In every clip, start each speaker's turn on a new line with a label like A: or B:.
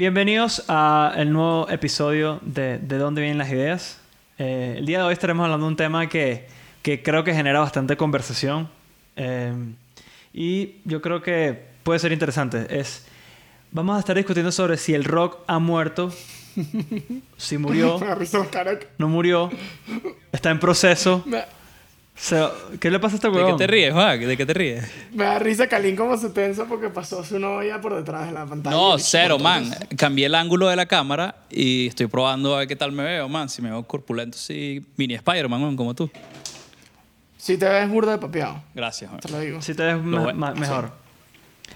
A: Bienvenidos a el nuevo episodio de De dónde vienen las ideas. Eh, el día de hoy estaremos hablando de un tema que, que creo que genera bastante conversación eh, y yo creo que puede ser interesante. Es, vamos a estar discutiendo sobre si el rock ha muerto, si murió, no murió, está en proceso. ¿Qué le pasa a este
B: ¿De qué
A: huevón?
B: te ríes, Juan? ¿De qué te ríes?
C: me da risa Kalin como se tensa porque pasó su novia por detrás de la pantalla.
B: No, cero, man. Cambié el ángulo de la cámara y estoy probando a ver qué tal me veo, man. Si me veo corpulento, sí, mini Spider-Man, man, como tú.
C: Sí te ves burda de papeado,
B: Gracias, man.
C: te lo digo.
A: Si te ves me- mejor.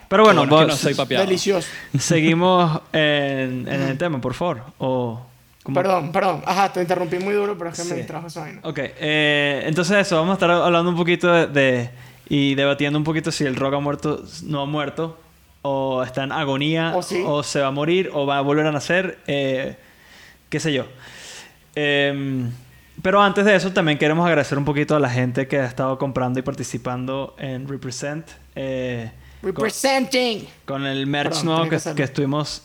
A: Pero bueno,
B: bueno es que
A: vos-
B: no soy papeado.
C: Delicioso.
A: seguimos en, en el tema, por favor. O,
C: Perdón, perdón. Ajá, te interrumpí muy duro, pero es que
A: Sí.
C: me distrajo esa vaina.
A: Ok, eh, entonces eso, vamos a estar hablando un poquito de, de- y debatiendo un poquito si el rock ha muerto, no ha muerto, o está en agonía,
C: O sí.
A: se va a morir, o va a volver a nacer, eh, qué sé yo. Em, pero antes de eso, también queremos agradecer un poquito a la gente que ha estado comprando y participando en Represent. eh, con-
C: Representing.
A: con el merch
C: Perdón,
A: nuevo
C: que
A: que, que estuvimos,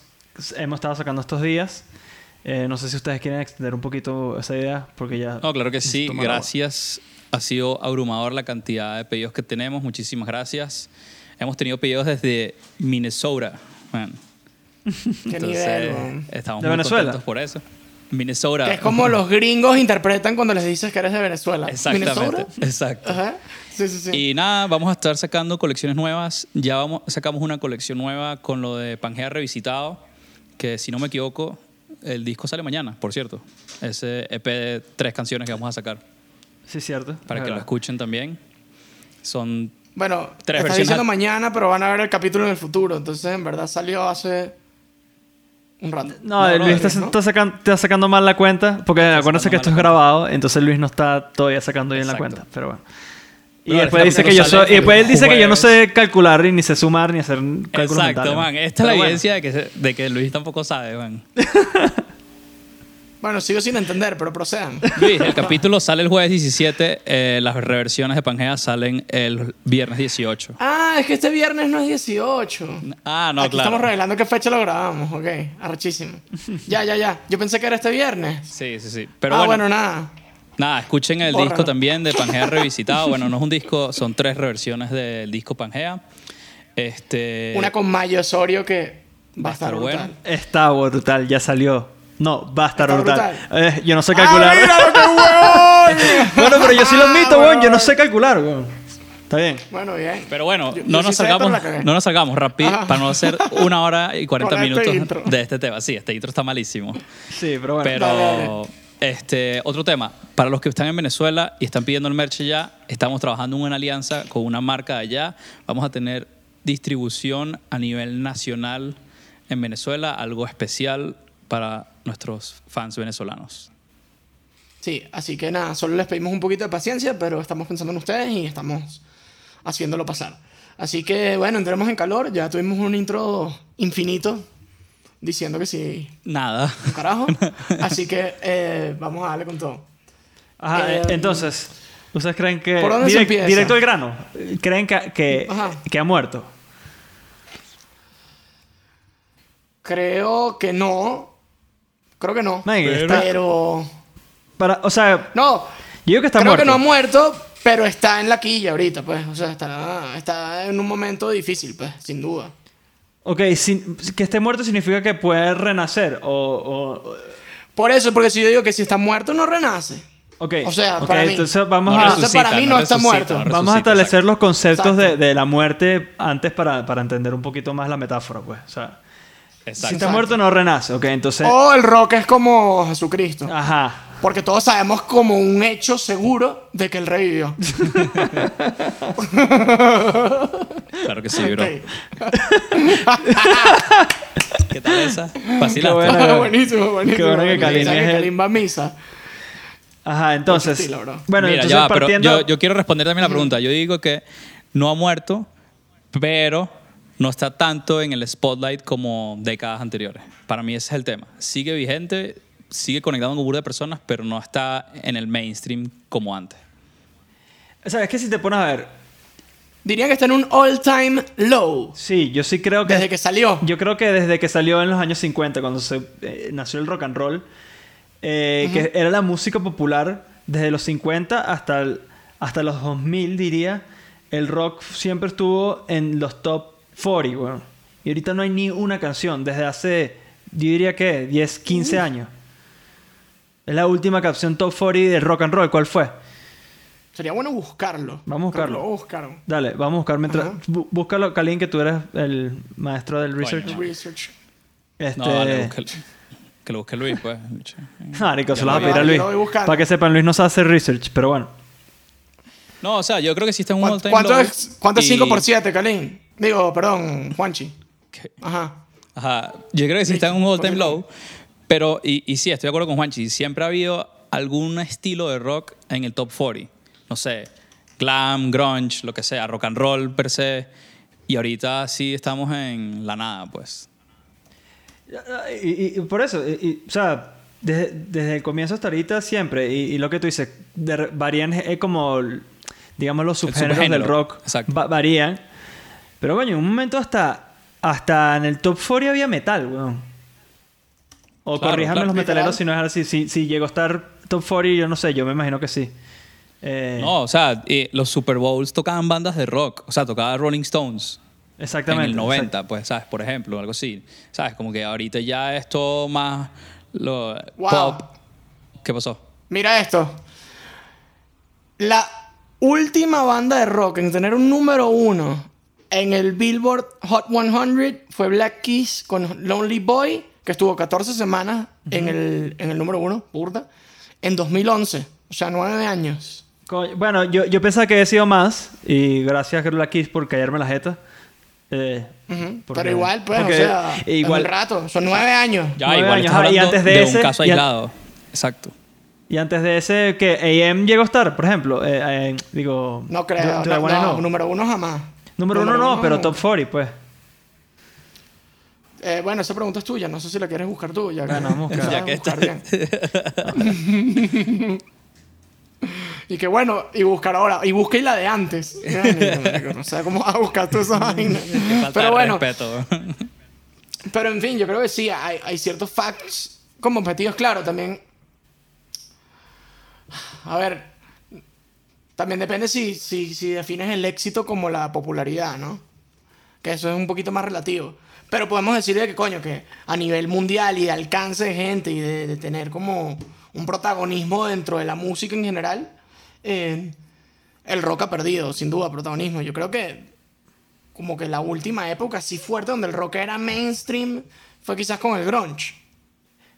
A: hemos estado sacando estos días. Eh, no sé si ustedes quieren extender un poquito esa idea, porque ya...
B: No, claro que sí.
A: Tomar agua.
B: Gracias. Ha sido abrumador la cantidad de pedidos que tenemos. Muchísimas gracias. Hemos tenido pedidos desde Minnesota, man.
C: Qué
B: Entonces,
C: nivel, man.
B: estamos
A: ¿De
B: muy
A: Venezuela?
B: contentos por eso. Minnesota.
C: Que es como los gringos interpretan cuando les dices que eres de Venezuela.
B: Exactamente.
C: ¿Minnesota?
B: Exacto.
C: Ajá. Sí, sí, sí.
B: Y nada, vamos a estar sacando colecciones nuevas. Ya vamos, sacamos una colección nueva con lo de Pangea Revisitado, que si no me equivoco, el disco sale mañana, por cierto. Ese EP de tres canciones que vamos a sacar,
A: Sí, cierto.
B: para
A: es
B: que lo
A: verdad.
B: escuchen también. Son...
C: Bueno,
B: Tres versiones
C: diciendo mañana, pero van a ver el capítulo en el futuro. Entonces, en verdad, salió hace un rato.
A: No,
B: No,
A: Luis
B: no,
A: está,
C: ¿no?
A: está sacan- está sacando mal la cuenta, porque acuérdense
B: sacando
A: que esto es
B: la
A: grabado, entonces Luis no está todavía sacando bien la
B: Exacto.
A: cuenta, pero bueno. Y después dice que yo soy, y después él dice que yo no sé calcular ni sé sumar ni hacer cálculos
B: Exacto,
A: mentales,
B: man. Esta es la
A: bueno.
B: evidencia de que, se- de que Luis tampoco sabe, man.
C: Bueno, sigo sin entender, pero procedan.
B: Luis, el capítulo sale el jueves 17, eh, las reversiones de Pangea salen el viernes 18.
C: Ah, es que este viernes no es 18.
B: Ah, no,
C: Aquí
B: claro.
C: estamos revelando qué fecha lo grabamos, ok. Arrechísimo. ya, ya, ya. Yo pensé que era este viernes.
B: Sí, sí, sí. Pero
C: ah,
B: bueno,
C: bueno, nada.
B: Nada, escuchen el
C: Bórralo.
B: disco también de Pangea Revisitado. Bueno, no es un disco, son tres reversiones del disco Pangea. Este,
C: Una con Mayo Osorio que va a estar
B: bueno.
C: brutal.
A: Está brutal, ya salió. No, va a estar brutal.
C: brutal.
A: Eh, yo no sé calcular.
C: ¡Ah, mira lo que huevón!
A: bueno, pero yo sí lo admito,
C: Ah,
A: weón. Yo no sé calcular, weón. Está bien.
C: Bueno, bien.
B: Pero bueno,
C: Yo-
B: no,
C: yo
B: nos
C: sí
B: salgamos, no nos salgamos rápido para no hacer una hora y 40
C: Con este
B: minutos
C: intro.
B: de este tema. Sí, este intro está malísimo.
A: Sí, pero bueno.
B: Pero,
C: Dale, dale.
B: Este, otro tema. Para los que están en Venezuela y están pidiendo el merch ya, estamos trabajando en una alianza con una marca de allá. Vamos a tener distribución a nivel nacional en Venezuela, algo especial para nuestros fans venezolanos.
C: Sí, así que nada, solo les pedimos un poquito de paciencia, pero estamos pensando en ustedes y estamos haciéndolo pasar. Así que bueno, entremos en calor. Ya tuvimos un intro infinito diciendo que sí,
B: Nada.
C: carajo. Así que eh, vamos a darle con todo.
A: Ajá,
C: Eh,
A: eh, entonces, ¿ustedes creen que.
C: ¿por dónde se empieza?
A: Directo al grano. ¿Creen que, que, que ha muerto?
C: Creo que no. Creo que no.
A: Man,
B: Pero-
A: para, o sea,
C: No,
A: yo digo que está
C: creo
A: muerto.
C: que no ha muerto, pero está en la quilla ahorita, pues. O sea, está, está en un momento difícil, pues, sin duda.
A: Ok, sin- que esté muerto significa que puede renacer. O. o-
C: Por eso, porque si yo digo que si está muerto, no renace.
A: ok,
C: O sea,
A: ok,
C: para mí.
A: entonces vamos
B: No
A: a.
C: Entonces, para mí no está
B: resucita,
C: muerto.
B: no
A: Vamos a establecer
B: exacto.
A: los conceptos de,
C: Exacto.
A: de la muerte antes para, para entender un poquito más la metáfora, pues. O sea, si
B: Exacto.
A: está muerto no renace, ok, entonces.
C: O el rock es como Jesucristo.
A: Ajá.
C: Porque todos sabemos como un hecho seguro de que él revivió.
B: Claro que sí, bro.
C: Ok.
B: ¿Qué tal esa? Vacilaste.
A: Qué bueno.
C: buenísimo, buenísimo.
A: Qué bueno que
C: buenísimo. ¿Sabes
A: es
C: que
A: el-
C: Kalin va a misa.
A: Ajá, entonces.
C: Estilo, bro.
A: Bueno,
B: Mira,
A: entonces
B: ya va, pero
A: partiendo.
B: yo, yo quiero responder también la pregunta. Yo digo que no ha muerto, pero no está tanto en el spotlight como décadas anteriores. Para mí ese es el tema. Sigue vigente, sigue conectado con un grupo de personas, pero no está en el mainstream como antes.
A: O sea, es que si te pones a ver,
C: diría que está en un all-time low.
A: Sí, yo sí creo que...
C: Desde que salió.
A: Yo creo que desde que salió en los años 50, cuando se eh, nació el rock and roll, eh, que era la música popular desde los 50 hasta, el- hasta los 2000, diría, el rock siempre estuvo en los top 40, weón. Y ahorita no hay ni una canción, desde hace, yo diría que 10, 15 años. Es la última canción top 40 del rock and roll, ¿cuál fue?
C: Sería bueno buscarlo.
A: Vamos a buscarlo.
C: Lo buscaron.
A: Dale, vamos a buscar mientras... Bú- Búscalo, Kalin, que tú eres el maestro del research.
B: Coño.
C: Research.
A: Este...
B: No, dale, que lo busque Luis, pues.
A: Marico, se lo vas a pedir a Luis.
C: lo voy buscando.
A: Para que sepan, Luis no sabe hacer research, pero bueno.
B: No, o sea, yo creo que sí está en un
C: ¿Cuánto,
B: all-time
C: cuánto
B: low.
C: es, cuánto es
B: y-
C: 5 por 7, Kalin? Digo, perdón, Juanchi. Ajá.
B: Ajá, yo creo que sí está en un all-time low. Pero, y, y sí, estoy de acuerdo con Juanchi. Siempre ha habido algún estilo de rock en el top 40. No sé, glam, grunge, lo que sea, rock and roll per se. Y ahorita sí estamos en la nada, pues.
A: Y, por eso, y- o sea, desde, desde el comienzo hasta ahorita siempre, y, y lo que tú dices, de varían eh, como, digamos, los subgéneros del rock
B: exacto.
A: va- varían. Pero coño, en un momento hasta, hasta en el top 40 había metal, weón. O
B: Claro,
A: corríjame
B: claro.
A: los metaleros si no es así. Si, si llegó a estar top 40, yo no sé, yo me imagino que sí. Eh,
B: No, o sea, eh, los Super Bowls tocaban bandas de rock. O sea, tocaba Rolling Stones.
A: exactamente.
B: en el 90,
A: exacto.
B: pues, ¿sabes? Por ejemplo, algo así. ¿Sabes? Como que ahorita ya es todo más lo,
C: Wow.
B: pop. ¿Qué pasó?
C: Mira esto. La última banda de rock en tener un número uno en el Billboard Hot 100 fue Black Keys con Lonely Boy, que estuvo 14 semanas en, el, en el número uno, burda, en 2011. O sea, nueve años.
A: Bueno, yo, yo pensaba que había sido más, y gracias a la Kiss por callarme la jeta. Eh,
C: Ujú.
A: porque-
C: Pero igual, pues,
A: porque
C: o sea,
A: igual,
C: es un rato. Son nueve años.
B: Ya,
A: Nueve
B: igual
A: años, ajá, y antes de
B: de,
A: ese-
B: un caso aislado. Exacto.
A: Y antes de ese, que AM llegó a estar, por ejemplo. eh, eh, digo.
C: No creo. No, no, número uno jamás.
A: Número uno no, pero top 40, pues.
C: Eh, bueno, esa pregunta es tuya. No sé si la quieres buscar tú. Ya que, sabes
B: Ya que
C: bien. y que bueno, y buscar ahora. Y busqué la de antes. No sé cómo vas a buscar tú esa vaina. Pero bueno, pero en fin, yo creo que sí, hay, hay ciertos facts como objetivos, claro, también. A ver, también depende si, si, si defines el éxito como la popularidad, ¿no? Que eso es un poquito más relativo. Pero podemos decir de que, coño, que a nivel mundial y de alcance de gente y de, de tener como un protagonismo dentro de la música en general, eh, el rock ha perdido, sin duda, protagonismo. Yo creo que como que la última época así fuerte donde el rock era mainstream fue quizás con el grunge.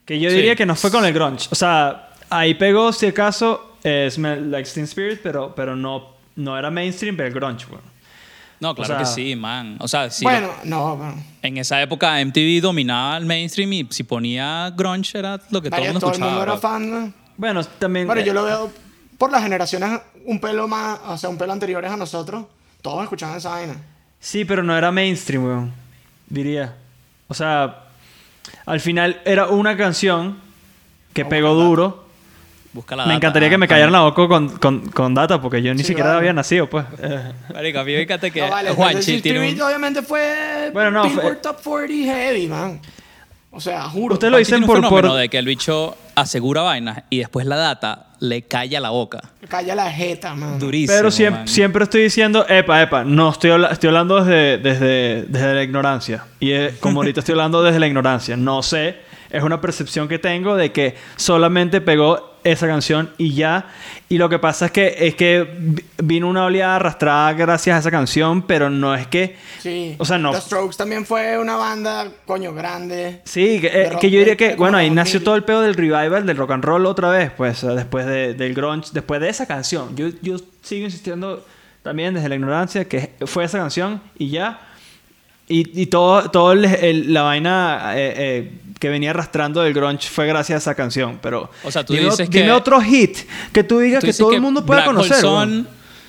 A: Que yo
B: Sí.
A: diría que no fue con el grunge. O sea, ahí pegó, si acaso, eh, Smell Like Teen Spirit, pero, pero no, no era mainstream, pero el grunge, bueno.
B: No, claro
A: O
B: que sí, man. O sea, sí.
C: bueno, no, bueno.
B: En esa época MTV dominaba el mainstream y si ponía grunge era lo que todo el
C: Varios-
B: mundo
C: todo el mundo era fan. ¿no?
A: Bueno, también.
C: Bueno,
A: eh,
C: yo lo veo por las generaciones un pelo más, o sea, un pelo anteriores a nosotros. Todos escuchaban esa vaina.
A: Sí, pero no era mainstream, weón. Diría. O sea, al final era una canción que pegó duro.
B: Busca la
A: Me encantaría
B: ah,
A: que me
B: coño.
A: callaran la boca con, con, con data, porque yo ni
C: Sí,
A: siquiera
C: vale.
A: había nacido, pues.
B: Marico, a mí me encanta que
C: No, vale,
B: Juanchi
C: Juanchi
B: tiene un...
C: obviamente fue
A: Bueno, no, fue-
C: Top 40 Heavy, man. O sea, juro.
A: Usted lo dicen por- por-
B: de que el bicho asegura vainas y después la data le calla la boca.
C: Calla la jeta, man.
B: Durísimo,
A: Pero siempre,
B: man.
A: siempre estoy diciendo, epa, epa, no estoy, estoy hablando desde, desde, desde la ignorancia. Y eh, como ahorita estoy hablando desde la ignorancia, no sé, es una percepción que tengo de que solamente pegó esa canción y ya. Y lo que pasa es que, es que vi- vino una oleada arrastrada gracias a esa canción, pero no es que...
C: Sí.
A: O sea, no.
C: The Strokes también fue una banda, coño, grande.
A: Sí, que, eh,
C: rock
A: que yo diría que, bueno, ahí nació
C: 2000.
A: todo el pedo del revival del rock and roll otra vez, pues, después de- del grunge, después de esa canción. Yo, yo sigo insistiendo también desde la ignorancia que fue esa canción y ya. Y, y todo, todo el- el- la vaina eh, eh, que venía arrastrando del grunge fue gracias a esa canción. Pero
B: O sea, tú
A: dime,
B: dices
A: dime
B: que-
A: otro hit que tú digas
B: Tú
A: que todo el mundo pueda conocer.
B: Sun,
A: weón.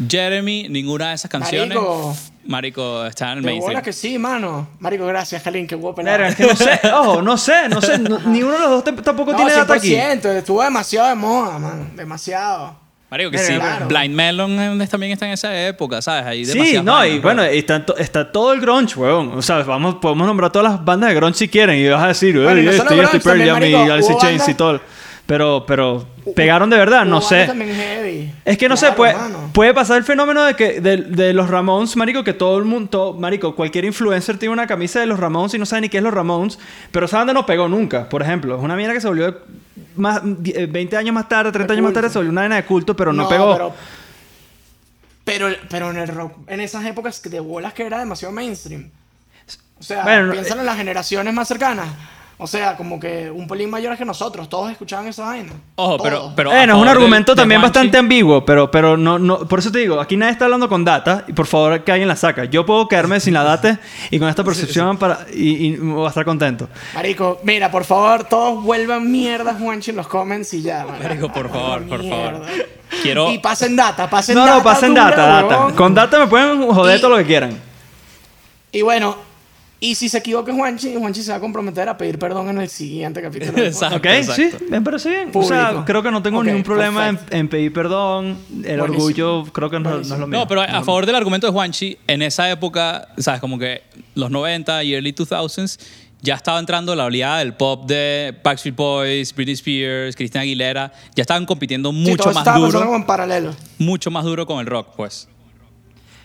B: Jeremy, ninguna de esas canciones.
C: Marico.
B: Marico, está en el
C: que sí, mano. Marico, gracias, Jalín, qué guapo.
A: Verga, es que no sé, ojo, no sé, no sé, no- ni uno de los dos te- tampoco
C: No,
A: tiene data aquí.
C: 100%, estuvo demasiado de moda, man. Demasiado.
B: Marico, que sí,
C: claro.
B: Blind Melon eh, también está en esa época, ¿sabes? Hay
A: Sí, no, y bueno, está, to- está todo el grunge, weón. O sea, vamos, podemos nombrar todas las bandas de grunge si quieren y vas a decir,
C: Bueno, y
A: "Ey,
C: no solo
A: y este,
C: grunge,
A: Pearl
C: también,
A: Jam y
C: marico,
A: Alice in Chains y
C: bandas-
A: todo. Pero, pero pegaron de verdad, no sé. Es que no
C: Claro,
A: sé, puede, puede pasar el fenómeno de que de, de los Ramones, marico, que todo el mundo, todo- marico, cualquier influencer tiene una camisa de los Ramones y no sabe ni qué es los Ramones, pero esa banda no pegó nunca, por ejemplo. Es una mierda que se volvió más, eh, 20 años más tarde, 30 años más tarde, se volvió una vaina de culto, pero no, pegó.
C: Pero, pero, pero en el rock, en esas épocas de bolas que era demasiado mainstream. O sea,
A: Bueno, no-
C: piensan en las generaciones más cercanas. O sea, como que un pelín mayores que nosotros, todos escuchaban esa vaina.
B: Ojo, pero,
C: Todos.
B: pero
A: Bueno, es un argumento
B: de
A: también bastante ambiguo, pero, pero no, no, por eso te digo, aquí nadie está hablando con data y por favor que alguien la saca. Yo puedo quedarme sin la data y con esta percepción para y, y voy a estar contento.
C: Marico, mira, por favor, todos vuelvan mierda Juanchi en los comments y ya. marico.
B: Marico, por favor, por favor. Quiero...
C: Y pasen data, pasen
A: No,
C: data.
A: no, pasen
C: dura,
A: data, data. Con data me pueden joder
C: Y-
A: todo lo que quieran.
C: Y bueno, y si se equivoca Juanchi, Juanchi se va a comprometer a pedir perdón en el siguiente capítulo.
B: Exacto.
A: ¿Ok?
B: exacto.
A: Sí, me parece bien. O sea, creo que no tengo
C: Ok,
A: ningún problema en, pedir perdón. El
C: Buenísimo.
A: orgullo creo que no, no es lo mío.
B: No, pero a, a favor del argumento de Juanchi, en esa época, ¿sabes? Como que los 90 y early 2000s, ya estaba entrando la oleada del pop de Backstreet Boys, Britney Spears, Christina Aguilera. Ya estaban compitiendo
C: Sí,
B: mucho
C: todo
B: más
C: estaba
B: duro,
C: como en paralelo.
B: mucho más duro con el rock, pues.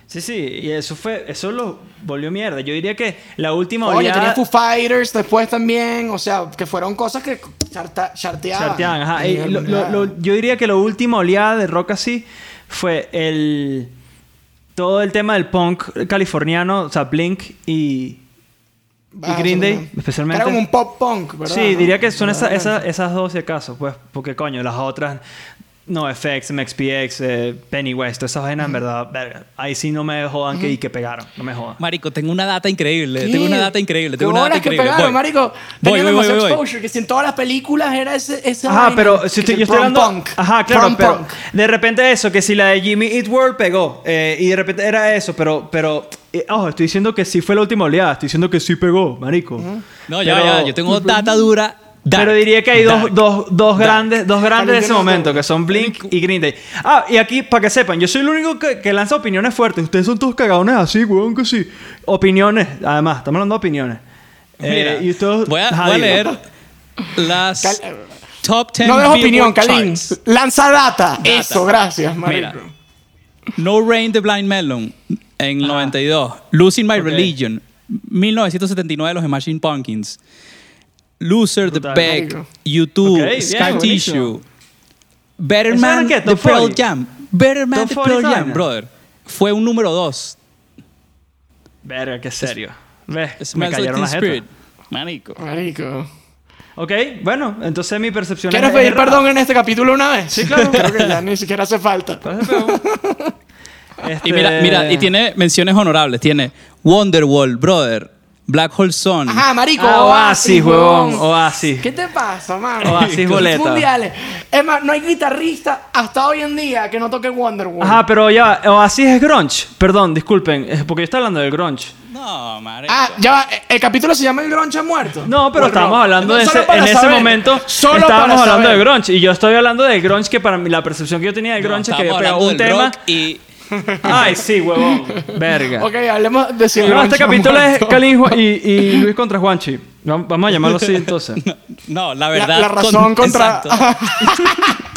A: Sí, sí, y eso fue, eso lo volvió mierda. Yo diría que la última
C: Oye,
A: oleada...
C: tenía Foo Fighters después también, o sea, que fueron cosas que charta, charteaban.
A: Charteaban, ajá.
C: a
A: Y
C: nivel
A: lo- lo-
C: mundial.
A: lo- yo diría que la última oleada de rock así fue el... Todo el tema del punk californiano, o sea, Blink y...
C: Ah,
A: y Green
C: eso
A: Day, especialmente.
C: Era como un pop punk, ¿verdad?
A: Sí, diría que son esa- esas dos si acaso, pues, porque coño, las otras, no, FX, MXPX, eh, Pennywise, todas esas vainas, en verdad, verga, ahí sí no me jodan que, y que pegaron, no me jodan.
B: Marico, tengo una data increíble.
C: ¿Qué?
B: Tengo una data increíble. Tengo
C: ¿Qué
B: una data
C: que
B: increíble.
C: pegaron,
B: Voy.
C: marico?
B: Voy, voy, voy,
C: exposure, que si en todas las películas era ese, esa
A: Ajá,
C: vaina,
A: pero si estoy, yo estoy hablando.
C: punk,
A: Ajá, claro,
C: prom
A: pero
C: punk.
A: de repente eso, que si la de Jimmy Eat World pegó, eh, y de repente era eso, pero, pero, eh, ojo, estoy diciendo que sí fue la última oleada, estoy diciendo que sí pegó, marico.
B: No, ya,
A: Pero-
B: ya. Yo tengo data dura. Dark,
A: Pero diría que hay dos, dos, dos grandes, dos grandes de ese
C: También
A: momento, que son Blink y Green Day. Ah, y aquí, para que sepan, yo soy el único que, que lanza opiniones fuertes. Ustedes son todos cagadones así, weón, que sí. Opiniones, además, estamos hablando de opiniones.
B: Mira,
A: Eh, y ustedes-
B: voy, a, voy leer las
C: Cal-
B: top 10
C: No dejo opinión, Kalin. Lanza data. Eso, gracias.
B: Mira. No Rain the Blind Melon en 92. Losing My
A: Ok.
B: Religion 1979 los Imagine Pumpkins. Loser The. Beck. YouTube,
A: Ok, bien,
B: Sky
A: buenísimo.
B: Tissue. Better
A: ¿Eso
B: Man
A: eran qué?
B: The Pearl
A: 40?
B: Jam. Better Man
A: Top
B: The
A: 40
B: Pearl Jam,
A: vaina.
B: brother. Fue un número 2.
A: Verga, qué serio. Ves, me cayeron
B: Teen
A: la
B: Spirit.
A: jeta.
B: Marico.
C: Marico.
A: Ok, bueno, entonces mi percepción
C: ¿Quieres
A: es
C: pedir
A: errada.
C: perdón en este capítulo una vez?
A: Sí, claro.
C: Creo que ya ni siquiera hace falta.
A: Este-
B: Y mira, mira, y tiene menciones honorables. Tiene Wonderwall, brother. Black Hole Sun.
C: Ajá, marico.
A: Ah, Oasis, huevón. Oasis.
C: ¿Qué te pasa, mano?
A: Oasis boleta.
C: mundiales. Es más, no hay guitarrista hasta hoy en día que no toque Wonderwall.
A: Ajá, pero ya, Oasis es grunge. Perdón, disculpen, es porque yo estoy hablando del grunge.
B: No, marico.
C: Ah, ya va. El capítulo se llama El Groncha Muerto.
A: No, pero estábamos hablando de ese,
C: solo para
A: en ese
C: saber.
A: momento.
C: Solo
A: estábamos
C: para
A: hablando
C: saber.
A: de grunge. Y yo estoy hablando de grunge que para mí, la percepción que yo tenía de
B: No,
A: grunge es que había pegado
B: hablando
A: un
B: del
A: tema.
B: rock y
A: Ay, sí, huevón. Verga.
C: Ok, hablemos de si el
A: No, este capítulo es
C: Muerto.
A: Cali y y, y Luis contra Juanchi. Vam- Vamos a llamarlo así entonces.
B: No, la
C: La,
B: verdad.
C: la razón
B: con-
C: contra.
B: Exacto.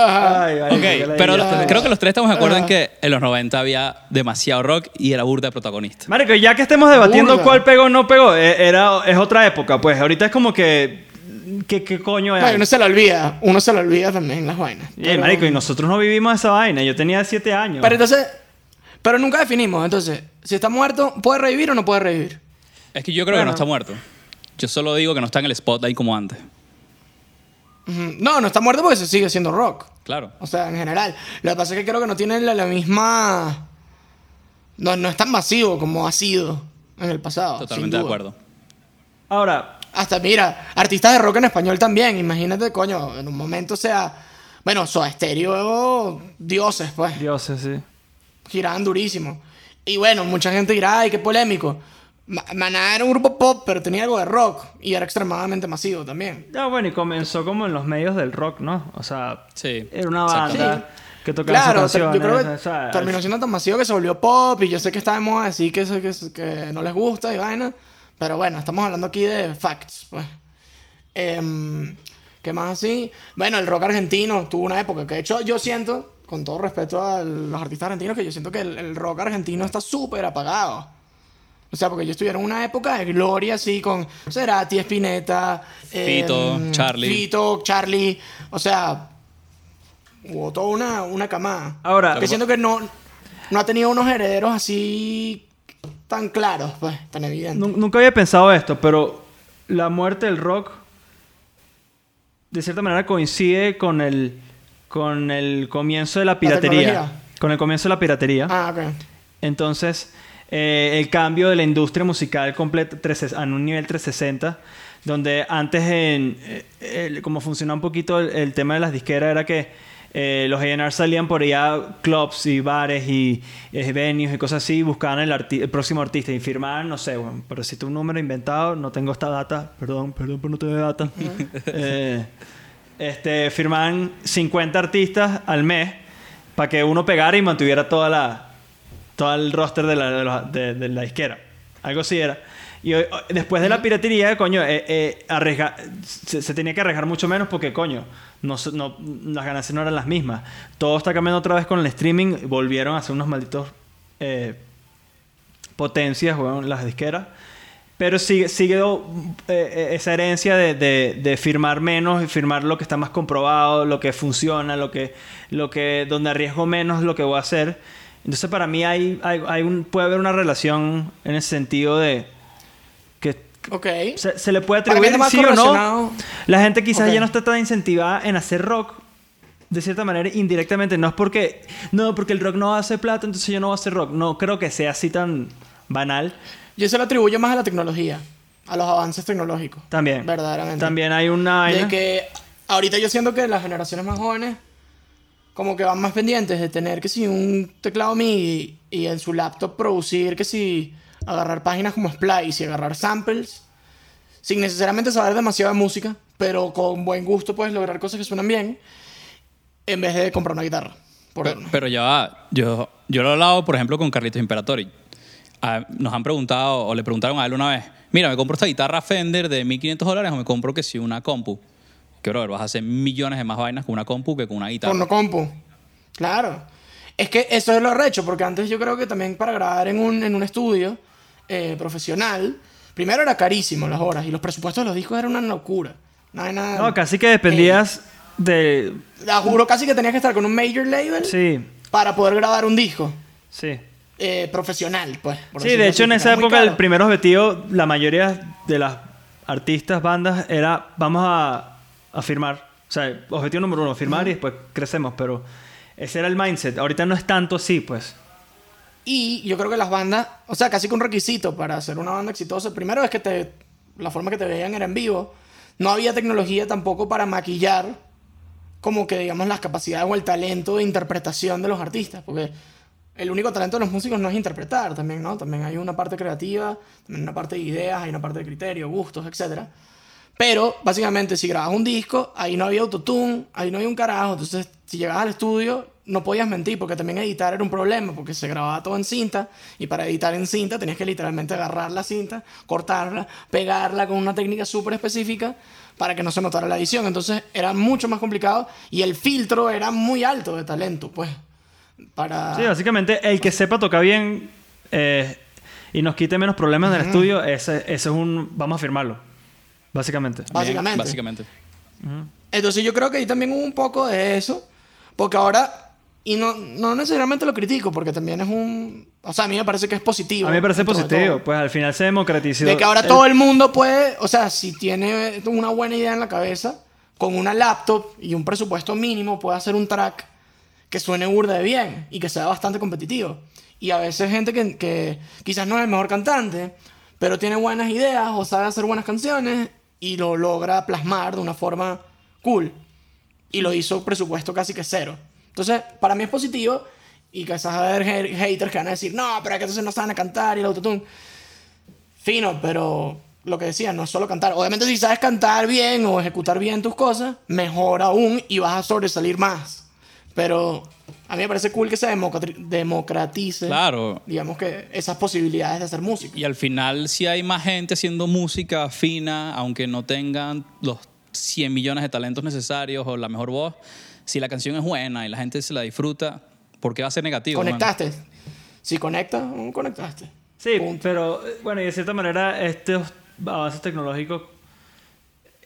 A: Ay, ay,
B: Ok, pero creo que los tres estamos de acuerdo en que en los 90 había demasiado rock y era burda de protagonista.
A: Marico, ya que estemos debatiendo
C: Burda.
A: cuál pegó o no pegó, eh, era, es otra época, pues. Ahorita es como que. ¿Qué, qué coño es?
C: Uno se lo olvida. Uno se lo olvida también las vainas.
A: Y,
C: Pero-
A: marico, y nosotros no vivimos esa vaina. Yo tenía siete años.
C: Pero entonces. Pero nunca definimos. Entonces, si está muerto, ¿puede revivir o no puede revivir?
B: Es que yo creo que no está muerto. Yo solo digo que no está en el spotlight como antes.
C: No, no está muerto porque se sigue siendo rock.
B: Claro.
C: O sea, en general. Lo que pasa es que creo que no tiene la, la misma. No, no es tan masivo como ha sido en el pasado.
B: Totalmente de acuerdo.
A: Ahora,
C: Hasta mira, artistas de rock en español también. Imagínate, coño, en un momento o sea. Bueno, Soda Stereo, dioses, pues.
A: dioses, sí.
C: Giraban durísimo. Y bueno, mucha gente dirá, ay, qué polémico. Ma- Maná era un grupo pop, pero tenía algo de rock y era extremadamente masivo también.
A: Ya, bueno, y comenzó como en los medios del rock, ¿no? O sea,
B: Sí.
A: era una banda que tocaba
C: Claro,
A: sus
C: te- yo
A: canciones.
C: creo que
A: o sea,
C: terminó siendo tan masivo que se volvió pop y yo sé que está de moda decir que, que, que no les gusta y vaina, pero bueno, estamos hablando aquí de facts, pues. Em, ¿Qué más así? Bueno, el rock argentino tuvo una época que de hecho yo siento, con todo respeto a los artistas argentinos, que yo siento que el, el rock argentino está súper apagado. O sea, porque yo estuviera en una época de gloria así con Cerati, Spinetta,
B: Fito,
C: em,
B: Charlie.
C: Fito, Charlie. O sea, hubo toda una, una camada.
A: Ahora,
C: que siento que no, no ha tenido unos herederos así tan claros, pues, tan evidentes.
A: nu- nunca había pensado esto, pero la muerte del rock de cierta manera coincide con el con el comienzo de la piratería. con el comienzo de la piratería.
C: Ah, ok.
A: Entonces, eh, el cambio de la industria musical completa a un nivel 360, donde antes, en, eh, el- como funcionaba un poquito el, el tema de las disqueras, era que eh, los A&R salían por allá clubs y bares y, y venues y cosas así, y buscaban el, arti- el próximo artista y firmaban, no sé, bueno, pero si un número inventado, no tengo esta data, perdón, perdón, pero no tengo data. Eh, este, firmaban 50 artistas al mes para que uno pegara y mantuviera toda la, todo el roster de la, de, los- de- de la disquera. Algo así era. Y hoy- hoy- después de la piratería, coño, eh, eh, arriesga- se, se tenía que arriesgar mucho menos porque, coño, no, no- las ganancias no eran las mismas. Todo está cambiando otra vez con el streaming. Volvieron a ser unos malditos eh, potencias, weón, las disqueras. Pero sigue, sigue eh, eh, esa herencia de, de- de firmar menos y firmar lo que está más comprobado, lo que funciona, lo que, lo que, donde arriesgo menos lo que voy a hacer. Entonces para mí hay, hay, hay un, puede haber una relación en el sentido de
C: Ok.
A: se, se le puede atribuir sí o no. La gente quizás ya no está tan incentivada en hacer rock de cierta manera indirectamente. No es porque no porque el rock no hace plata, entonces yo no voy a hacer rock. No creo que sea así tan banal.
C: Yo se lo atribuyo más a la tecnología, a los avances tecnológicos.
A: También.
C: Verdaderamente.
A: También hay una
C: De que ahorita yo siento que las generaciones más jóvenes como que van más pendientes de tener que si un teclado MIDI y en su laptop producir que si agarrar páginas como Splice y agarrar samples sin necesariamente saber demasiado de música, pero con buen gusto puedes lograr cosas que suenan bien en vez de comprar una guitarra. Por
B: Pero, pero ya va. Yo, yo lo he hablado, por ejemplo, con Carlitos Imperatori. Ah, nos han preguntado, o le preguntaron a él una vez, mira, ¿me compro esta guitarra Fender de 1.500 dólares o me compro que si una compu? Que, brother, vas a hacer millones de más vainas con una compu que con una guitarra.
C: Con no compu. Claro. Es que eso es lo recho, porque antes yo creo que también para grabar en un, en un estudio eh, profesional, primero era carísimo las horas y los presupuestos de los discos eran una locura. No hay nada.
A: No, casi que dependías de.
C: La juro casi que tenías que estar con un major label
A: Sí,
C: para poder grabar un disco
A: sí.
C: eh, profesional, pues.
A: Sí, de
C: así,
A: hecho en
C: porque
A: esa
C: era
A: época el primer objetivo, la mayoría de las artistas, bandas, era vamos a, a firmar. O sea, objetivo número uno, firmar y después crecemos, pero ese era el mindset. Ahorita no es tanto así, pues.
C: Y yo creo que las bandas, o sea, casi que un requisito para hacer una banda exitosa, primero es que te, la forma que te veían era en vivo. No había tecnología tampoco para maquillar como que digamos las capacidades o el talento de interpretación de los artistas, porque el único talento de los músicos no es interpretar también, ¿no? También hay una parte creativa, también una parte de ideas, hay una parte de criterio, gustos, etc. Pero básicamente si grababas un disco, ahí no había autotune, ahí no había un carajo, entonces si llegabas al estudio no podías mentir porque también editar era un problema porque se grababa todo en cinta y para editar en cinta tenías que literalmente agarrar la cinta, cortarla, pegarla con una técnica súper específica para que no se notara la edición. Entonces era mucho más complicado y el filtro era muy alto de talento, pues. Para...
A: Sí, básicamente el que sepa tocar bien eh, y nos quite menos problemas del estudio, ese, ese es un... Vamos a firmarlo. Básicamente.
B: Bien,
C: básicamente.
B: Básicamente.
C: Entonces yo creo que ahí también hubo un poco de eso, porque ahora, y no, no necesariamente lo critico, porque también es un... O sea, a mí me parece que es positivo.
A: A mí me parece positivo. Pues al final se democratizó.
C: De que ahora
A: el-
C: todo el mundo puede, o sea, si tiene una buena idea en la cabeza, con una laptop y un presupuesto mínimo puede hacer un track que suene burda de bien y que sea bastante competitivo. Y a veces gente que, que quizás no es el mejor cantante, pero tiene buenas ideas o sabe hacer buenas canciones y lo logra plasmar de una forma cool. Y lo hizo presupuesto casi que cero. Entonces, para mí es positivo y quizás va a haber ha- haters que van a decir, no, pero es que entonces no saben a cantar y el autotune. fino, pero lo que decía, no es solo cantar. Obviamente si sabes cantar bien o ejecutar bien tus cosas, mejor aún y vas a sobresalir más. Pero a mí me parece cool que se democrati- democratice,
B: Claro.
C: digamos que esas posibilidades de hacer música.
B: Y al final, si hay más gente haciendo música fina, aunque no tengan los 100 millones de talentos necesarios o la mejor voz, si la canción es buena y la gente se la disfruta, ¿por qué va a ser negativo? man?
C: Conectaste. Si conectas, conectaste.
A: Sí,
C: Punto.
A: pero eh, bueno, y de cierta manera estos avances tecnológicos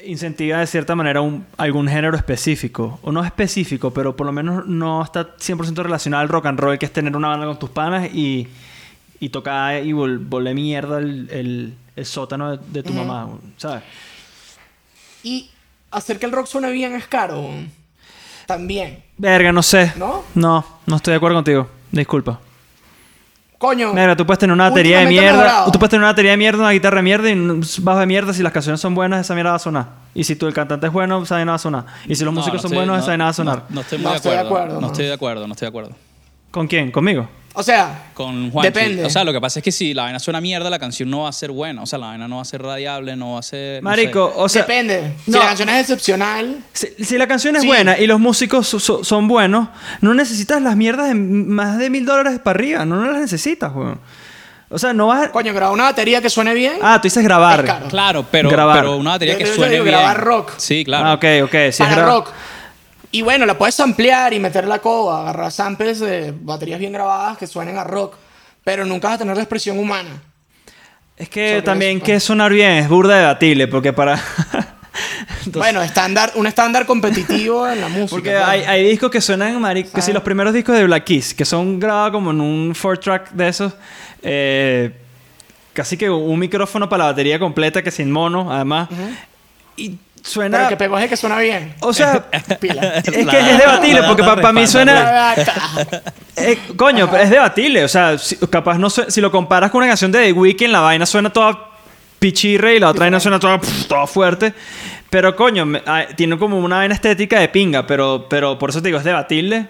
A: incentiva de cierta manera un- algún género específico, o no específico, pero por lo menos no está 100% relacionado al rock and roll, que es tener una banda con tus panas y, y tocar y vol- volver mierda el, el- el sótano de, de tu mamá, ¿sabes?
C: Y hacer que el rock suene bien es caro. También.
A: Verga, no sé.
C: ¿No?
A: No, no estoy de acuerdo contigo. Disculpa.
C: Coño.
A: Mira, tú puedes tener una batería de mierda.
C: mejorado.
A: Tú puedes tener una batería de mierda, una guitarra de mierda y un bajo de mierda. Si las canciones son buenas, esa mierda va a sonar. Y si tú el cantante es bueno, esa vaina va a sonar. Y si los
B: No,
A: músicos
B: no
A: son
B: estoy-
A: buenos,
B: no-
A: esa vaina va a sonar.
B: No, no estoy muy
C: No
B: de
C: estoy de
B: acuerdo.
C: acuerdo,
B: no
C: no.
B: estoy de acuerdo, no estoy de acuerdo.
A: ¿Con quién? ¿Conmigo?
C: O sea,
B: Con Juanchi.
C: Depende.
B: O sea, lo que pasa es que si la vaina suena mierda, la canción no va a ser buena. O sea, la vaina no va a ser radiable, no va a ser. no
A: Marico,
B: sé.
A: o sea.
C: depende. Si
A: no.
C: la canción es excepcional,
A: Si, si la canción es
C: Sí.
A: buena y los músicos so- so- son buenos, no necesitas las mierdas de más de mil dólares para arriba. No, las necesitas, weón. O sea, no vas a...
C: coño, grabar una batería que suene bien.
A: Ah, tú dices grabar.
C: Es caro.
B: Claro, pero,
A: Grabar.
B: pero una batería
C: Yo-
B: que
C: yo
B: suene
C: digo
B: bien.
C: grabar rock.
B: Sí, claro.
A: Ah, ok, ok. Si es
C: para rock. Y bueno, la puedes ampliar y meter la coba, agarrar samples de baterías bien grabadas que suenen a rock, pero nunca vas a tener la expresión humana.
A: Es que
C: Sobre
A: también
C: eso,
A: que sonar bien es burda debatible, porque para... Entonces-
C: bueno, estándar, un estándar competitivo en la música.
A: Porque
C: pues.
A: hay, hay discos que suenan, marico, que si
C: ¿Sabes?
A: los primeros discos de Black Keys, que son grabados como en un four track de esos, eh, casi que un micrófono para la batería completa, que sin mono, además, y suena...
C: Pero que pegó es que suena bien.
A: o sea,
C: Pila.
A: es que es debatible, porque para mí suena... Eh, coño, pero es debatible. O sea, si- capaz no si lo comparas con una canción de The Weeknd, la vaina suena toda pichirre y la otra vaina suena toda, pf, toda fuerte. Pero coño, me- ah, tiene como una vaina estética de pinga, pero, pero por eso te digo, es debatible.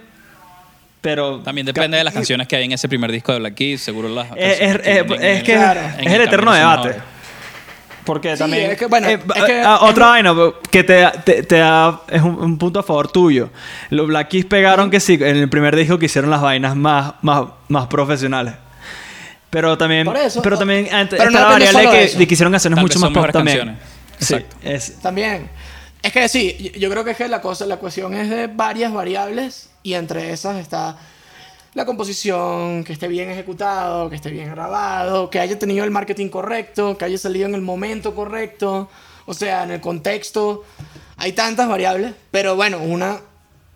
A: Pero
B: También depende de las canciones que hay en ese primer disco de Black Keys. Seguro las.
A: es, es-
B: canciones
A: es-
B: vienen
A: es que
B: el-
C: Claro.
A: es el eterno
B: camino son
A: debate. Porque
C: Sí,
A: también.
C: es que, bueno,
A: eh,
C: es que-
A: ah,
C: es
A: otra vaina que te, te, te da. Es un, un punto a favor tuyo. Los Black Keys pegaron que sí, en el primer disco que hicieron las vainas más, más, más profesionales. Pero también.
C: Por eso,
A: pero también antes
C: pero no
A: variable de que, de que hicieron canciones
B: Tal
A: mucho más pop también.
B: canciones.
A: Sí,
B: Exacto.
A: es,
C: También. Es que sí, yo- yo creo que es que la cosa, la cuestión es de varias variables y entre esas está la composición, que esté bien ejecutado, que esté bien grabado, que haya tenido el marketing correcto, que haya salido en el momento correcto, o sea, en el contexto. Hay tantas variables, pero bueno, una,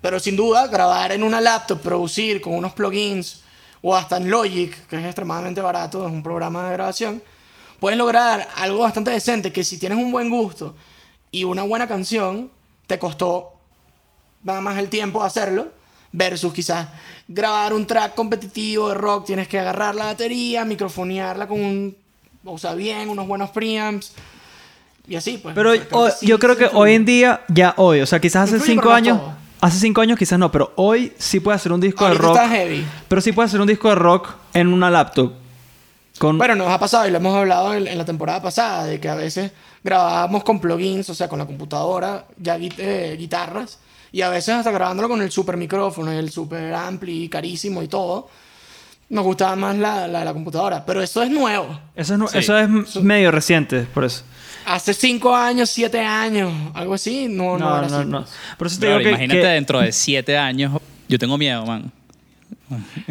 C: pero sin duda grabar en una laptop, producir con unos plugins o hasta en Logic, que es extremadamente barato, es un programa de grabación, puedes lograr algo bastante decente que si tienes un buen gusto y una buena canción, te costó nada más el tiempo hacerlo, versus quizás grabar un track competitivo de rock, tienes que agarrar la batería, microfonearla con un, o sea, bien, unos buenos preamps, y así, pues.
A: Pero
C: O sí,
A: yo creo
C: sí
A: que hoy en día, ya hoy, o sea, quizás hace cinco años.
C: todo.
A: Hace cinco años quizás no, pero hoy sí puede hacer un disco de rock.
C: está heavy.
A: Pero sí puede hacer un disco de rock en una laptop. Con,
C: Bueno, nos ha pasado y lo hemos hablado en, en la temporada pasada, de que a veces grabábamos con plugins, o sea, con la computadora, ya eh, guitarras, y a veces hasta grabándolo con el super micrófono y el super ampli carísimo y todo, nos gustaba más la, la, la computadora. Pero eso es nuevo.
A: eso es, nu-
B: Sí.
A: eso es medio reciente, por eso.
C: Hace cinco años, siete años, algo así, no, no,
A: No,
C: era
A: no,
C: así.
A: no. Por eso te
B: Bro,
A: digo que.
B: imagínate
A: que-
B: dentro de siete años. Yo tengo miedo, man.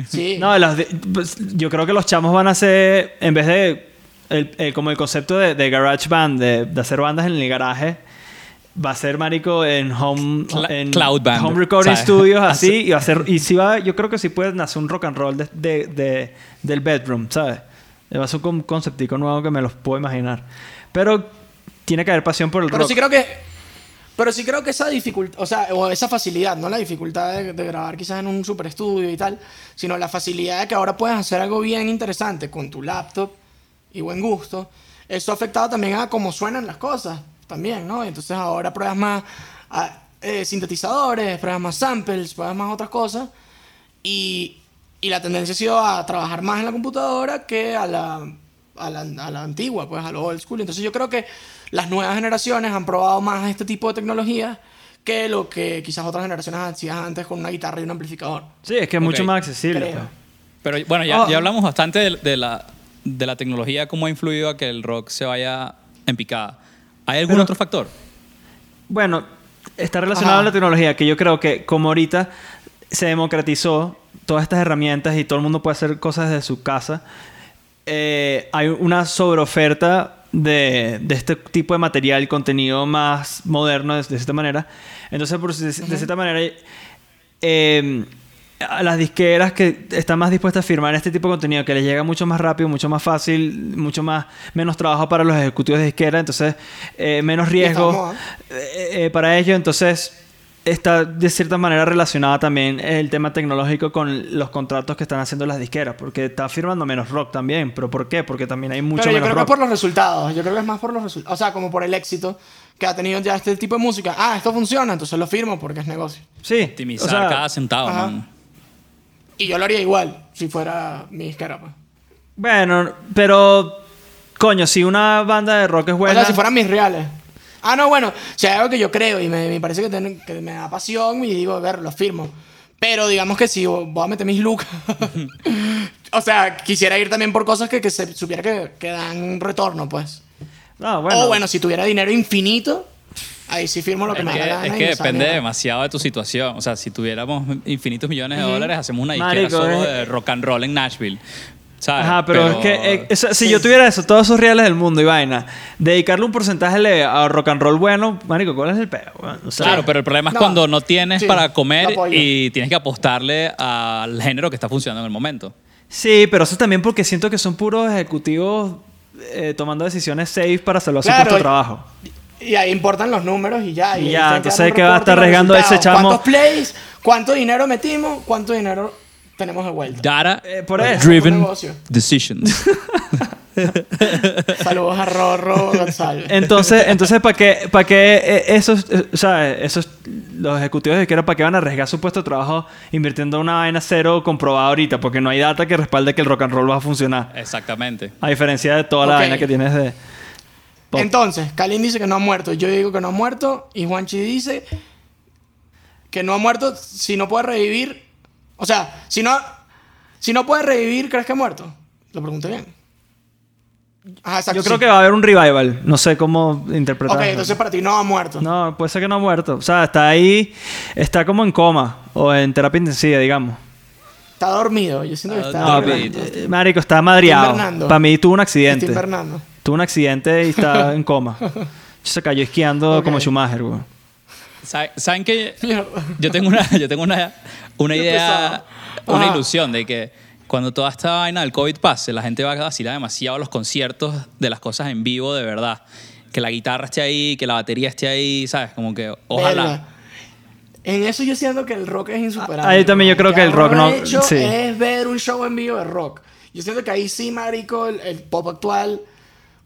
C: Sí.
A: No, las de- pues, yo creo que los chamos van a hacer, en vez de, el, el- como el concepto de, de garage band, de, de hacer bandas en el garaje, va a ser marico en home,
B: Cla-
A: en
B: cloud band,
A: home recording
B: ¿sabes?
A: studios así y va a ser y sí va, yo creo que sí puede nacer un rock and roll de, de- de- del bedroom, ¿sabes? Va a ser un conceptico nuevo que me los puedo imaginar, pero tiene que haber pasión por el
C: Pero
A: rock.
C: sí creo que. Pero sí creo que esa dificultad, o sea, o esa facilidad, no la dificultad de, de grabar quizás en un super estudio y tal, sino la facilidad de que ahora puedes hacer algo bien interesante con tu laptop y buen gusto. Eso ha afectado también a cómo suenan las cosas, también, ¿no? Entonces ahora pruebas más ah, eh, sintetizadores, pruebas más samples, pruebas más otras cosas. Y, y la tendencia ha sido a trabajar más en la computadora que a la a la, a la antigua, pues a lo old school. Entonces yo creo que las nuevas generaciones han probado más este tipo de tecnología que lo que quizás otras generaciones hacían antes con una guitarra y un amplificador.
A: Sí, es que es mucho
B: Ok.
A: más accesible.
C: Creo.
A: pues.
B: Pero bueno, ya,
C: Oh.
B: ya hablamos bastante de, de la, de la tecnología, cómo ha influido a que el rock se vaya en picada. ¿Hay algún
A: Pero-
B: otro factor?
A: Bueno, está relacionado
C: Ajá.
A: a la tecnología, que yo creo que como ahorita se democratizó todas estas herramientas y todo el mundo puede hacer cosas desde su casa, eh, hay una sobreoferta de, de este tipo de material y contenido más moderno de, de cierta manera. Entonces, por, de, de cierta manera, eh, a las disqueras que están más dispuestas a firmar este tipo de contenido que les llega mucho más rápido, mucho más fácil, mucho más menos trabajo para los ejecutivos de disquera, entonces eh, menos riesgo eh, eh, para ello, entonces está de cierta manera relacionada también el tema tecnológico con los contratos que están haciendo las disqueras, porque está firmando menos rock también, pero ¿por qué? Porque también hay mucho
C: Pero yo
A: menos
C: creo que es
A: rock.
C: por los resultados. Yo creo que es más por los resultados. O sea, como por el éxito que ha tenido ya este tipo de música. Ah, esto funciona, entonces lo firmo porque es negocio.
A: Sí,
B: Optimizar
A: o sea,
B: cada centavo,
C: ajá.
B: man.
C: Y yo lo haría igual si fuera mi disquera, pues.
A: Bueno, pero coño, si una banda de rock es
C: O
A: buena,
C: sea, si fueran mis reales. Ah, no, bueno, si hay algo que yo creo y me, me parece que, tiene- que me da pasión y digo, a ver, lo firmo. Pero digamos que si voy a meter mis lucas. o sea, quisiera ir también por cosas que, que se supiera que, que dan retorno, pues.
A: No, bueno,
C: o bueno, si tuviera dinero infinito, ahí sí firmo lo que
B: Es
C: me da
B: que,
C: la gana
B: es que depende demasiado de tu situación. O sea, si tuviéramos infinitos millones de dólares, hacemos una disquera
A: Marico,
B: solo de rock and roll en Nashville. ¿Sabes?
A: Ajá, pero, es que eh, eso- si yo tuviera eso, todos esos reales del mundo y vaina, dedicarle un porcentaje a rock and roll bueno, marico, ¿cuál es el pedo? weón? O sea,
B: Claro, pero el problema es
C: No,
B: cuando no tienes
C: sí,
B: para comer y tienes que apostarle al género que está funcionando en el momento.
A: Sí, pero eso también porque siento que son puros ejecutivos eh, tomando decisiones safe para salvar su
C: Claro,
A: puesto de
C: y-
A: trabajo.
C: Y ahí importan los números y ya.
A: Y ya, entonces, ¿qué va a estar arriesgando ese chamo?
C: ¿Cuántos plays? ¿Cuánto dinero metimos? ¿Cuánto dinero tenemos de vuelta?
B: Data
A: Eh, por eso.
B: driven decisions.
C: Saludos a Rorro González.
A: Entonces, entonces ¿para qué, para qué eh, esos, eh, o sea, esos, los ejecutivos de que ¿para qué van a arriesgar su puesto de trabajo invirtiendo una vaina cero comprobada ahorita? Porque no hay data que respalde que el rock and roll va a funcionar.
B: Exactamente.
A: A diferencia de toda la vaina que tienes de... pop.
C: Entonces, Kalin dice que no ha muerto. Yo digo que no ha muerto. Y Juanchi dice que no ha muerto si no puede revivir. O sea, si no, si no puede revivir, ¿crees que ha muerto? Lo pregunté bien. Ajá, exacto.
A: Yo creo
C: sí.
A: que va a haber un revival. No sé cómo interpretar.
C: Ok, entonces para ti no ha muerto.
A: No, puede ser que no ha muerto. O sea, está ahí, está como en coma o en terapia intensiva, digamos.
C: Está dormido. Yo siento que
B: Ah,
C: está
B: no,
C: dormido.
B: vi-
A: Eh, Marico, está madriado. Para mí tuvo un accidente.
C: invernando.
A: Tuvo un accidente y está en coma. Se cayó esquiando
C: Ok.
A: como Schumacher, güey.
B: Sa- ¿Saben que yo tengo una, yo tengo una, una idea, una
C: Ajá.
B: ilusión de que cuando toda esta vaina del COVID pase, la gente va a vacilar demasiado los conciertos de las cosas en vivo de verdad. Que la guitarra esté ahí, que la batería esté ahí, ¿sabes? Como que ojalá.
C: Verga. En eso yo siento que el rock es insuperable.
A: Ahí también yo creo que el rock no- sí.
C: es ver un show en vivo de rock. Yo siento que ahí sí, marico, el, el pop actual...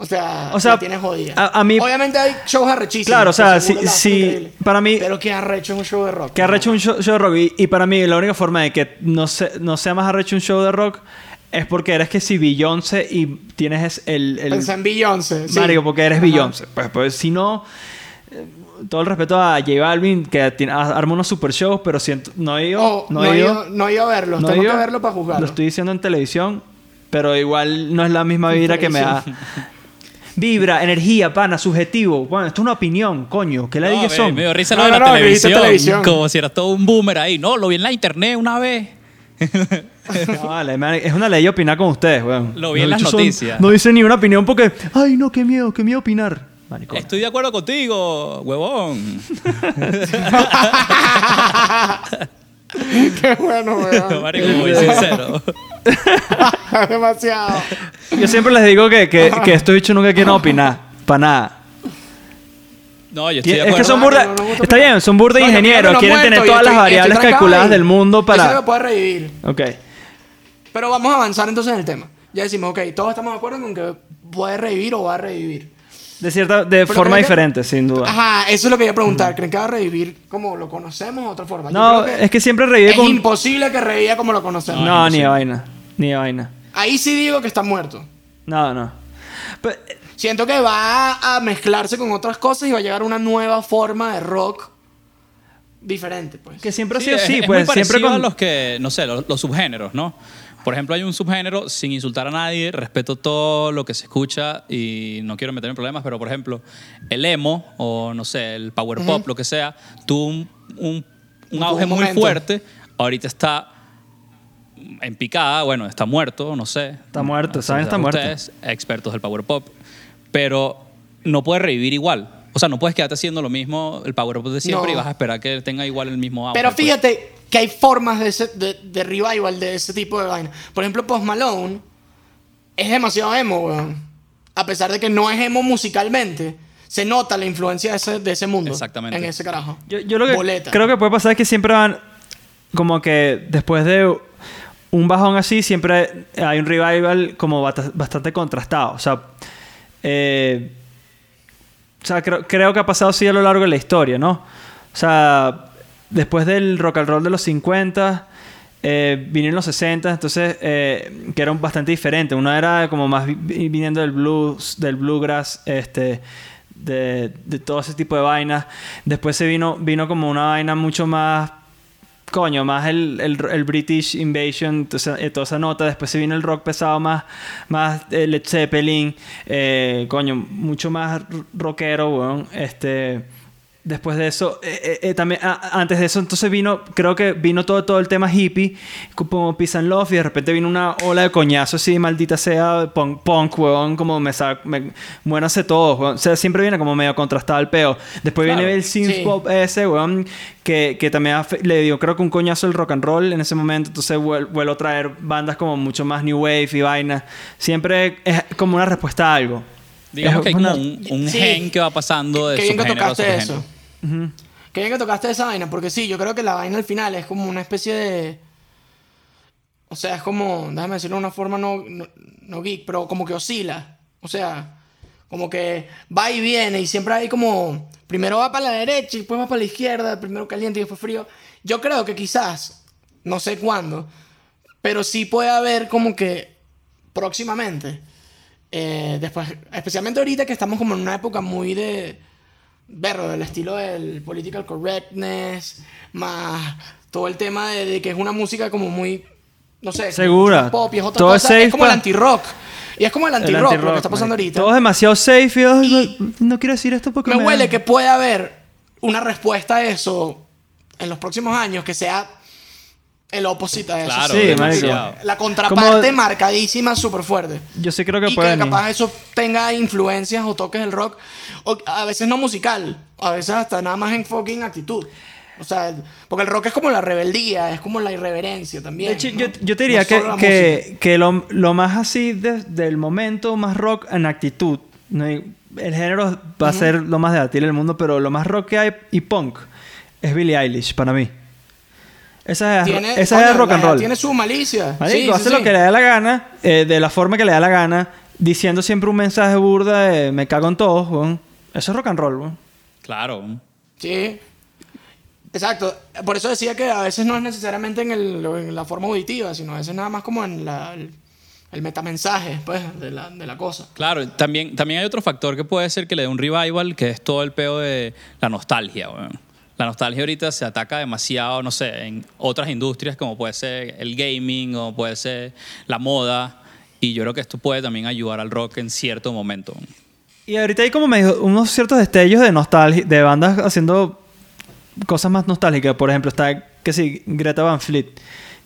C: O sea,
A: O sea,
C: tiene jodida.
A: a- a mí-
C: Obviamente hay shows arrechísimos.
A: Claro, o sea, sí- sí, para mí-
C: Pero que arrecho un show de rock.
A: Que arrecho un show, show de rock. Y, y para mí, la única forma de que no, se- no sea más arrecho un show de rock es porque eres que si Beyoncé y tienes es el. el
C: Pensé en Beyoncé. sí.
A: Marico, porque eres. Beyoncé. Pues, pues si no. Todo el respeto a J Balvin, que tiene, arma unos super shows, pero siento, no he ido.
C: Oh,
A: no, he ido.
C: ido, no he ido a verlos.
A: no
C: Tengo
A: ido.
C: que verlo para juzgarlo.
A: Lo estoy diciendo en televisión, pero igual no es la misma vibra que me da. Vibra, energía, pana, subjetivo. Bueno, esto es una opinión, coño. ¿Qué le
B: No, me,
A: son?
B: me dio risa
C: No,
B: lo de
C: no,
B: la televisión,
C: televisión.
B: Como si era todo un boomer ahí. No, lo vi en la internet una vez.
A: No, vale, man, es una ley opinar con ustedes, weón.
B: Lo vi en las
A: son-
B: noticias.
A: no dice ni una opinión porque, ay, no, qué miedo, qué miedo opinar.
B: Estoy de acuerdo contigo, huevón.
C: Qué bueno, weón.
B: Marico, muy sincero.
C: Demasiado.
A: Yo siempre les digo que, que, que estos bichos nunca quieren opinar, para nada.
B: No, yo estoy de
A: Es
B: acuerdo.
A: que son burda,
C: no, no, no, no,
A: está bien, son burda ingenieros, quieren
C: muerto,
A: tener todas las variables calculadas
C: ahí.
A: del mundo
C: Yo sé
A: para...
C: que puede revivir.
A: Ok.
C: Pero vamos a avanzar entonces en el tema. Ya decimos, ok, todos estamos de acuerdo con que puede revivir o va a revivir.
A: De cierta, de
C: Pero
A: forma
C: que-
A: diferente, sin duda.
C: Ajá, eso es lo que iba a preguntar. ¿Creen que va a revivir como lo conocemos o de otra forma?
A: No, es que siempre revive
C: es
A: con...
C: imposible que reviva como lo conocemos.
A: No, ni de vaina, ni de vaina.
C: Ahí sí digo que está muerto.
A: No, no. Pero,
C: Siento que va a mezclarse con otras cosas y va a llegar una nueva forma de rock diferente, pues.
A: que siempre ha sido
B: es,
A: así,
B: es
A: pues
B: muy
A: siempre
B: parecido
A: con...
B: a los que, no sé, los, los subgéneros, ¿no? Por ejemplo, hay un subgénero, sin insultar a nadie, respeto todo lo que se escucha y no quiero meterme en problemas, pero por ejemplo, el emo o no sé, el power pop, lo que sea, tuvo un, un, un auge
C: un
B: muy fuerte, ahorita está en picada, bueno, está muerto, no sé.
A: Está muerto, saben, está muerto.
B: Ustedes, expertos del power pop, pero no puede revivir igual. O sea, no puedes quedarte haciendo lo mismo el power pop de siempre
C: No.
B: y vas a esperar que tenga igual el mismo auge.
C: Pero
B: pues.
C: fíjate que hay formas de, ese- de, de revival de ese tipo de vaina. Por ejemplo, Post Malone es demasiado emo, weón. A pesar de que no es emo musicalmente, se nota la influencia de ese, de ese mundo.
B: Exactamente.
C: En ese carajo.
A: Yo, yo lo que
C: Boleta.
A: creo que puede pasar es que siempre van como que después de un bajón así siempre hay un revival como bastante contrastado. O sea, eh, o sea creo, creo que ha pasado así a lo largo de la historia, ¿no? O sea, después del rock and roll de los 50, eh, vinieron los 60, entonces, eh, que eran bastante diferentes. Uno era como más vi- vi- viniendo del blues, del bluegrass, este, de, de todo ese tipo de vainas. Después se vino, vino como una vaina mucho más coño, más el, el, el British Invasion, entonces, eh, toda esa nota. Después se vino el rock pesado más, más eh, Led Zeppelin, coño, mucho más rockero, weón. Este, después de eso, eh, eh, eh, también, a- antes de eso, entonces vino, creo que vino todo, todo el tema hippie, como Peace and Love, y de repente vino una ola de coñazo así, maldita sea, punk, punk weón, como me saca, me, muéranse todos, weón. O sea, siempre viene como medio contrastado el peo. Después
B: Claro.
A: viene el synth
C: Sí.
A: pop ese, weón, que, que también le dio creo que un coñazo el rock and roll en ese momento, entonces vuel- vuelvo a traer bandas como mucho más new wave y vaina. Siempre es como una respuesta a algo.
B: Digamos
A: Es
B: que hay
A: una-
B: como un, un
C: Sí.
B: gen que va pasando de
C: Qué bien que
B: subgénero a
C: tocaste eso. Qué bien que tocaste esa vaina, porque sí, yo creo que la vaina al final es como una especie de. O sea, es como, déjame decirlo de una forma no, no, no geek, pero como que oscila. O sea, como que va y viene y siempre hay como. Primero va para la derecha y después va para la izquierda, primero caliente y después frío. Yo creo que quizás, no sé cuándo, pero sí puede haber como que próximamente. Eh, después, especialmente ahorita que estamos como en una época muy de verlo del estilo del political correctness, más todo el tema de, de que es una música como muy, no sé,
A: Segura.
C: pop y es otra
A: Todo
C: cosa,
A: safe
C: es como el
A: pa-
C: anti-rock. Y es como el anti-rock lo que está pasando ahorita.
A: Todo es demasiado safe y, no, no quiero decir esto porque
C: Me
A: me
C: huele que puede haber una respuesta a eso en los próximos años que sea el opposite a eso.
B: Claro,
A: Sí,
B: demasiado.
C: La contraparte
A: Como-
C: marcadísima, súper fuerte.
A: Yo sí creo que
C: y
A: puede
C: que capaz eso tenga influencias o toques del rock, o a veces no musical, a veces hasta nada más en fucking actitud. O sea, porque el rock es como la rebeldía, es como la irreverencia también.
A: De hecho,
C: ¿no?
A: yo, yo te diría
C: No
A: que,
C: solo la música.
A: que, que lo, lo más así de- del momento, más rock en actitud. no el género va a ser lo más debatible del mundo, pero lo más rock que hay y punk es Billie Eilish para mí. Esa es,
C: Tiene,
A: esa
C: coño,
A: es rock and roll.
C: Tiene su malicia.
A: Marico,
C: Sí,
A: hace
C: sí.
A: lo que le da la gana, eh, de la forma que le da la gana, diciendo siempre un mensaje burda de me cago en todos. Eso es rock and roll.
B: Claro.
C: Sí. Exacto. Por eso decía que a veces no es necesariamente en, el- en la forma auditiva, sino a veces nada más como en la, el, el metamensaje pues, de, la, de la cosa.
B: Claro, también, también hay otro factor que puede ser que le dé un revival, que es todo el peo de la nostalgia. weón. La nostalgia ahorita se ataca demasiado, no sé, en otras industrias como puede ser el gaming o puede ser la moda. Y yo creo que esto puede también ayudar al rock en cierto momento.
A: Y ahorita hay como medio, unos ciertos destellos de nostalgia, de bandas haciendo cosas más nostálgicas. Por ejemplo, está, que sí, Greta Van Fleet.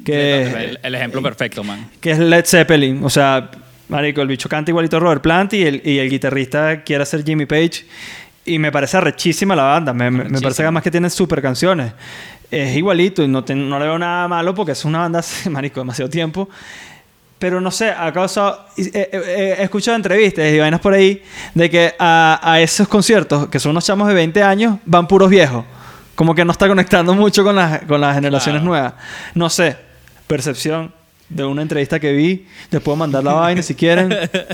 A: Que,
B: el, el ejemplo perfecto, man.
A: que es Led Zeppelin. O sea, marico, el bicho canta igualito a Robert Plant y el, y el guitarrista quiere ser Jimmy Page. Y me parece arrechísima la banda. Me, me- parece que además que tiene super canciones. Es igualito y no, te- no le veo nada malo porque es una banda, hace, marico, demasiado tiempo. Pero no sé, ha causado... eh, eh, eh, He escuchado entrevistas y vainas por ahí de que a, a esos conciertos, que son unos chamos de 20 años, van puros viejos. Como que no está conectando mucho con, las con las generaciones
B: Claro.
A: nuevas. No sé, percepción de una entrevista que vi. Les puedo mandar la vaina si quieren.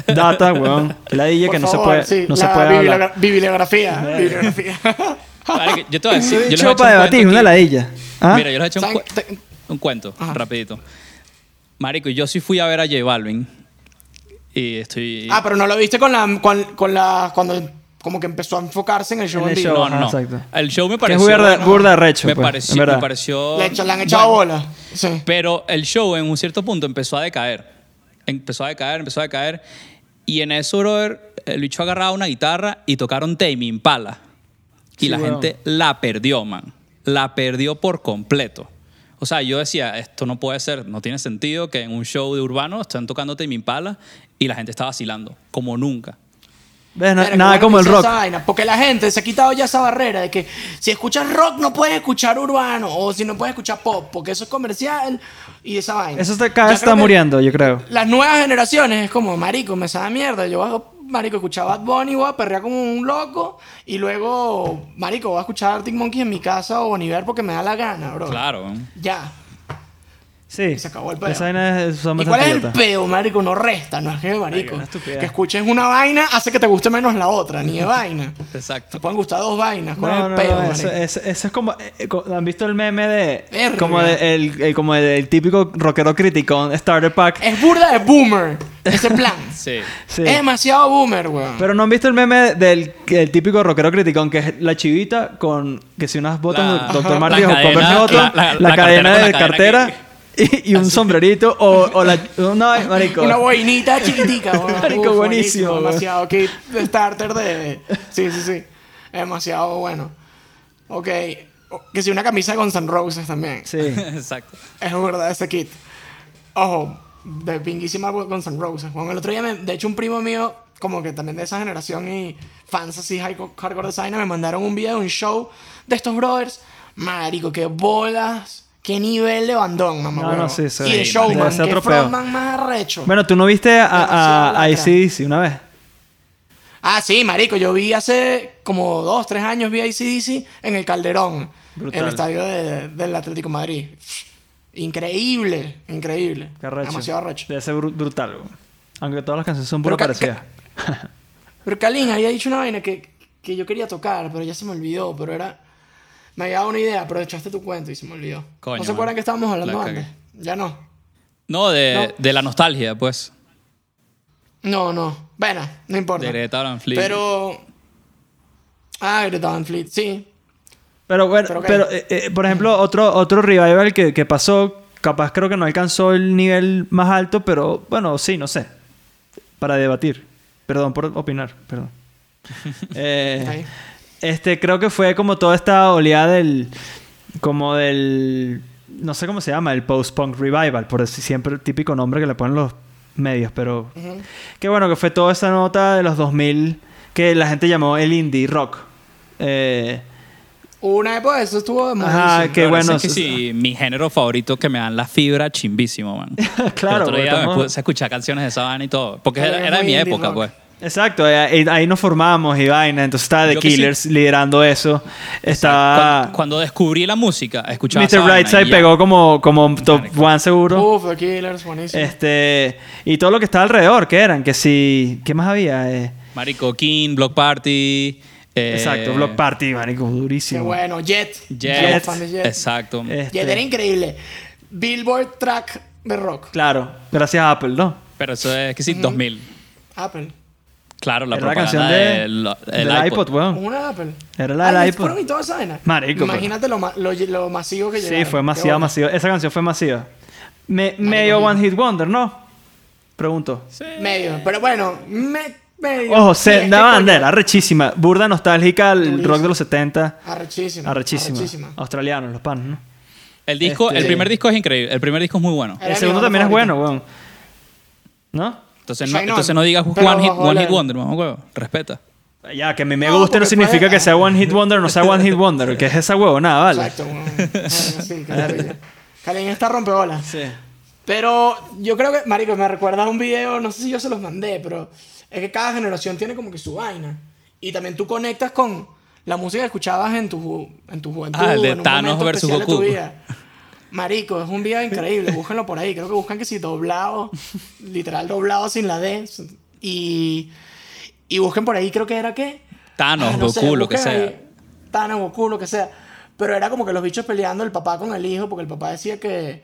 A: Data, weón. La DJ
C: Por
A: que no se puede,
C: sí,
A: no se
C: la
A: puede
C: bibliogra-
A: hablar.
C: Bibliografía. bibliografía.
B: Vale, yo te voy a decir. yo les voy a
A: Dicho
B: echar
A: para
B: un
A: debatir,
B: cuento
A: una ladilla. ¿Ah?
B: Mira, yo les he hecho un, cu-
C: Te-
B: un cuento,
C: Ajá.
B: rapidito. Marico, yo sí fui a ver a J Balvin Y estoy...
C: Ah, pero no lo viste con la, con, con la, cuando como que empezó a enfocarse en el show
A: En
C: en,
A: el
C: vivo.
A: show.
B: no, no,
A: ajá,
B: no.
A: exacto.
B: El show me
A: Que es
B: pareció...
A: burda, burda recho.
B: me,
A: pues,
B: pareció, me pareció...
C: Le, echa- le han echado bola. Sí.
B: Pero el show en un cierto punto empezó a decaer. Empezó a decaer, empezó a decaer. Y en eso, brother, el bicho agarraba una guitarra y tocaron Tame Impala. Y
A: Sí,
B: la
A: weón.
B: gente la perdió, man. La perdió por completo. O sea, yo decía, esto no puede ser, no tiene sentido que en un show de urbano estén tocando Tame Impala y la gente está vacilando, como nunca.
A: ¿Ves? No- nada como el rock.
C: esa vaina, porque la gente se ha quitado ya esa barrera de que si escuchas rock no puedes escuchar urbano o si no puedes escuchar pop porque eso es comercial y esa vaina.
A: Eso está, cada está muriendo, yo creo.
C: Las nuevas generaciones es como, marico, me sabe mierda. Yo marico, escuchar Bad Bunny, voy a perrear como un loco y luego, marico, voy a escuchar Arctic Monkeys en mi casa o Boniver porque me da la gana, bro.
B: Claro.
C: Ya.
A: Sí.
C: se acabó el pedo.
A: Esa vaina es son
C: ¿Y cuál es el peo, marico? No resta, no es que, marico.
A: estupidez.
C: Que escuches una vaina hace que te guste menos la otra, ni de vaina. Te
B: Exacto.
C: pueden gustar dos vainas. ¿Cuál
A: No,
C: es
A: no,
C: el peo,
A: no,
C: marico?
A: eso, eso- eso es como... eh, ¿Han visto el meme de...
C: Verga.
A: Como, de- el, el- como el típico rockero criticón Starter Pack?
C: Es burda de boomer, ese plan.
B: Sí.
A: Sí.
C: Es demasiado boomer, weón.
A: Pero no han visto el meme del el típico rockero criticón, que es la chivita con que si unas botas
B: La-
A: de Dr.
B: La
A: o otro,
B: la-
A: la,
B: la- la
A: cadena
B: con
A: de cartera y, y un sombrerito o, o la... No, marico.
C: Una boinita chiquitica.
A: Marico,
C: Uf,
A: buenísimo.
C: Demasiado kit de starter de... Sí, sí, sí. Es demasiado bueno. Ok. Que si una camisa de Guns N' Roses también.
A: Sí.
B: Exacto.
C: Es verdad ese kit. Ojo, de pinguísima Guns N' Roses. Bueno, el otro día, me- de hecho, un primo mío, como que también de esa generación y fans así, hardcore designer, me mandaron un video de un show de estos brothers. Marico, qué bolas, qué nivel de bandón, mamá.
A: No, no, sí, sí.
C: Y de showman, qué frontman más arrecho.
A: Bueno, ¿tú no viste a, a, a. AC/DC una vez?
C: Ah, sí, marico, yo vi hace como dos, tres años vi a ACDC en el Calderón,
A: Brutal.
C: el estadio de- del Atlético de Madrid. Increíble, increíble.
A: Qué arrecho.
C: Demasiado arrecho.
A: Debe ser bru- brutal, güey. Aunque todas las canciones son
C: Pero
A: puro
C: ca-
A: parecidas.
C: Pero Kalin había dicho una vaina que, que yo quería tocar, pero ya se me olvidó, pero era... Me había dado una idea, pero echaste tu cuento y se me olvidó.
B: Coño,
C: ¿No se
B: man.
C: acuerdan que estábamos hablando antes? Ya no.
B: No, de,
C: No.
B: de la nostalgia, pues.
C: No, no. Bueno, no importa.
B: De Greta Van Fleet.
C: Pero... Ah, Greta Van Fleet, sí.
A: Pero bueno,
C: Pero
A: pero, eh, eh, por ejemplo, otro, otro revival que, que pasó, capaz creo que no alcanzó el nivel más alto, pero bueno, sí, no sé. Para debatir. Perdón por opinar, perdón. Eh,
C: Ahí.
A: Este, creo que fue como toda esta oleada del. Como del. No sé cómo se llama, el post-punk revival, por decir siempre el típico nombre que le ponen los medios, pero.
C: Ujú.
A: Qué bueno que fue toda esa nota de los 2000 que la gente llamó el indie rock. Eh,
C: Una época eso estuvo de
A: Ajá, qué bueno.
B: es que sí, mi género favorito que me dan la fibra chimbísimo, man.
A: Claro,
B: El otro día me
A: estamos-
B: puse a escuchar canciones de esa banda y todo. Porque era, era de
C: muy
B: mi época,
C: rock.
B: pues.
A: Exacto, eh, ahí, ahí nos formamos y vaina. Entonces estaba The
B: Yo que sí.
A: Killers liderando eso. Estaba.
B: Cuando, cuando descubrí la música, escuchaba
A: Mr. Brightside pegó como, como top one seguro.
C: Uf, The Killers, buenísimo.
A: Este. Y todo lo que estaba alrededor, que eran? Que si. ¿Qué más había? Eh,
B: Marico King, Block Party. eh,
A: exacto, Block Party, marico,
C: Qué
A: durísimo.
C: bueno. Jet.
B: Jet.
C: Jet.
B: Exacto.
A: Este,
C: Jet era increíble. Billboard Track de rock.
A: Claro, gracias a Apple, ¿no?
B: Pero eso es que sí, 2000.
C: Apple.
B: Claro, la
A: Era la
B: propaganda
A: canción de,
B: del el
A: del
B: iPod.
A: iPod, weón.
C: Una Apple.
A: Era la del
C: Ah,
A: iPod.
C: fueron y toda esa vaina.
A: Marico,
C: Imagínate lo, lo, lo masivo que
A: Sí,
C: llegaron.
A: fue
C: Qué
A: masiva,
C: bola.
A: masiva. Esa canción fue masiva. Me- medio One Hit Wonder, ¿no? Pregunto.
C: Medio. Pero bueno, me, medio.
A: Ojo,
C: Sí,
A: Senda
C: coño,
A: bandera, arrechísima. Burda nostálgica, el
C: Durísimo.
A: rock de los 70.
C: Arrechísima.
A: Arrechísima.
C: Arrechísima.
A: Australianos, los panos, ¿no?
B: El disco,
A: Este-
B: el primer disco es increíble. El primer disco es muy bueno.
C: Era
A: el segundo también es bueno, weón. ¿No?
B: Entonces no, entonces no digas
C: Pero
B: One Hit,
C: bajo
B: one
C: la-
B: hit Wonder, mamá huevo. Respeta.
A: Ya, que a mí me
C: No,
A: guste no
C: porque
A: significa
C: puede-
A: que sea One Hit Wonder o no sea One Hit Wonder. Que es esa huevo, nada, vale.
C: Exacto. sí, qué. Kalin está rompeolas.
A: Sí.
C: Pero yo creo que, marico, me recuerda a un video, no sé si yo se los mandé, pero es que cada generación tiene como que su vaina. Y también tú conectas con la música que escuchabas en tu, ju- en tu juventud.
B: Ah, el de
C: en un
B: Thanos
C: momento
B: versus
C: especial de tu
B: Goku.
C: vida. Marico, es un video increíble, búsquenlo por ahí. Creo que buscan que si doblado, literal doblado sin la D. Y, y busquen por ahí, creo que era que...
B: Thanos,
C: Ah, no sé,
B: Goku, lo que sea.
C: ahí. Thanos, Goku, lo que sea. Pero era como que los bichos peleando el papá con el hijo, porque el papá decía que,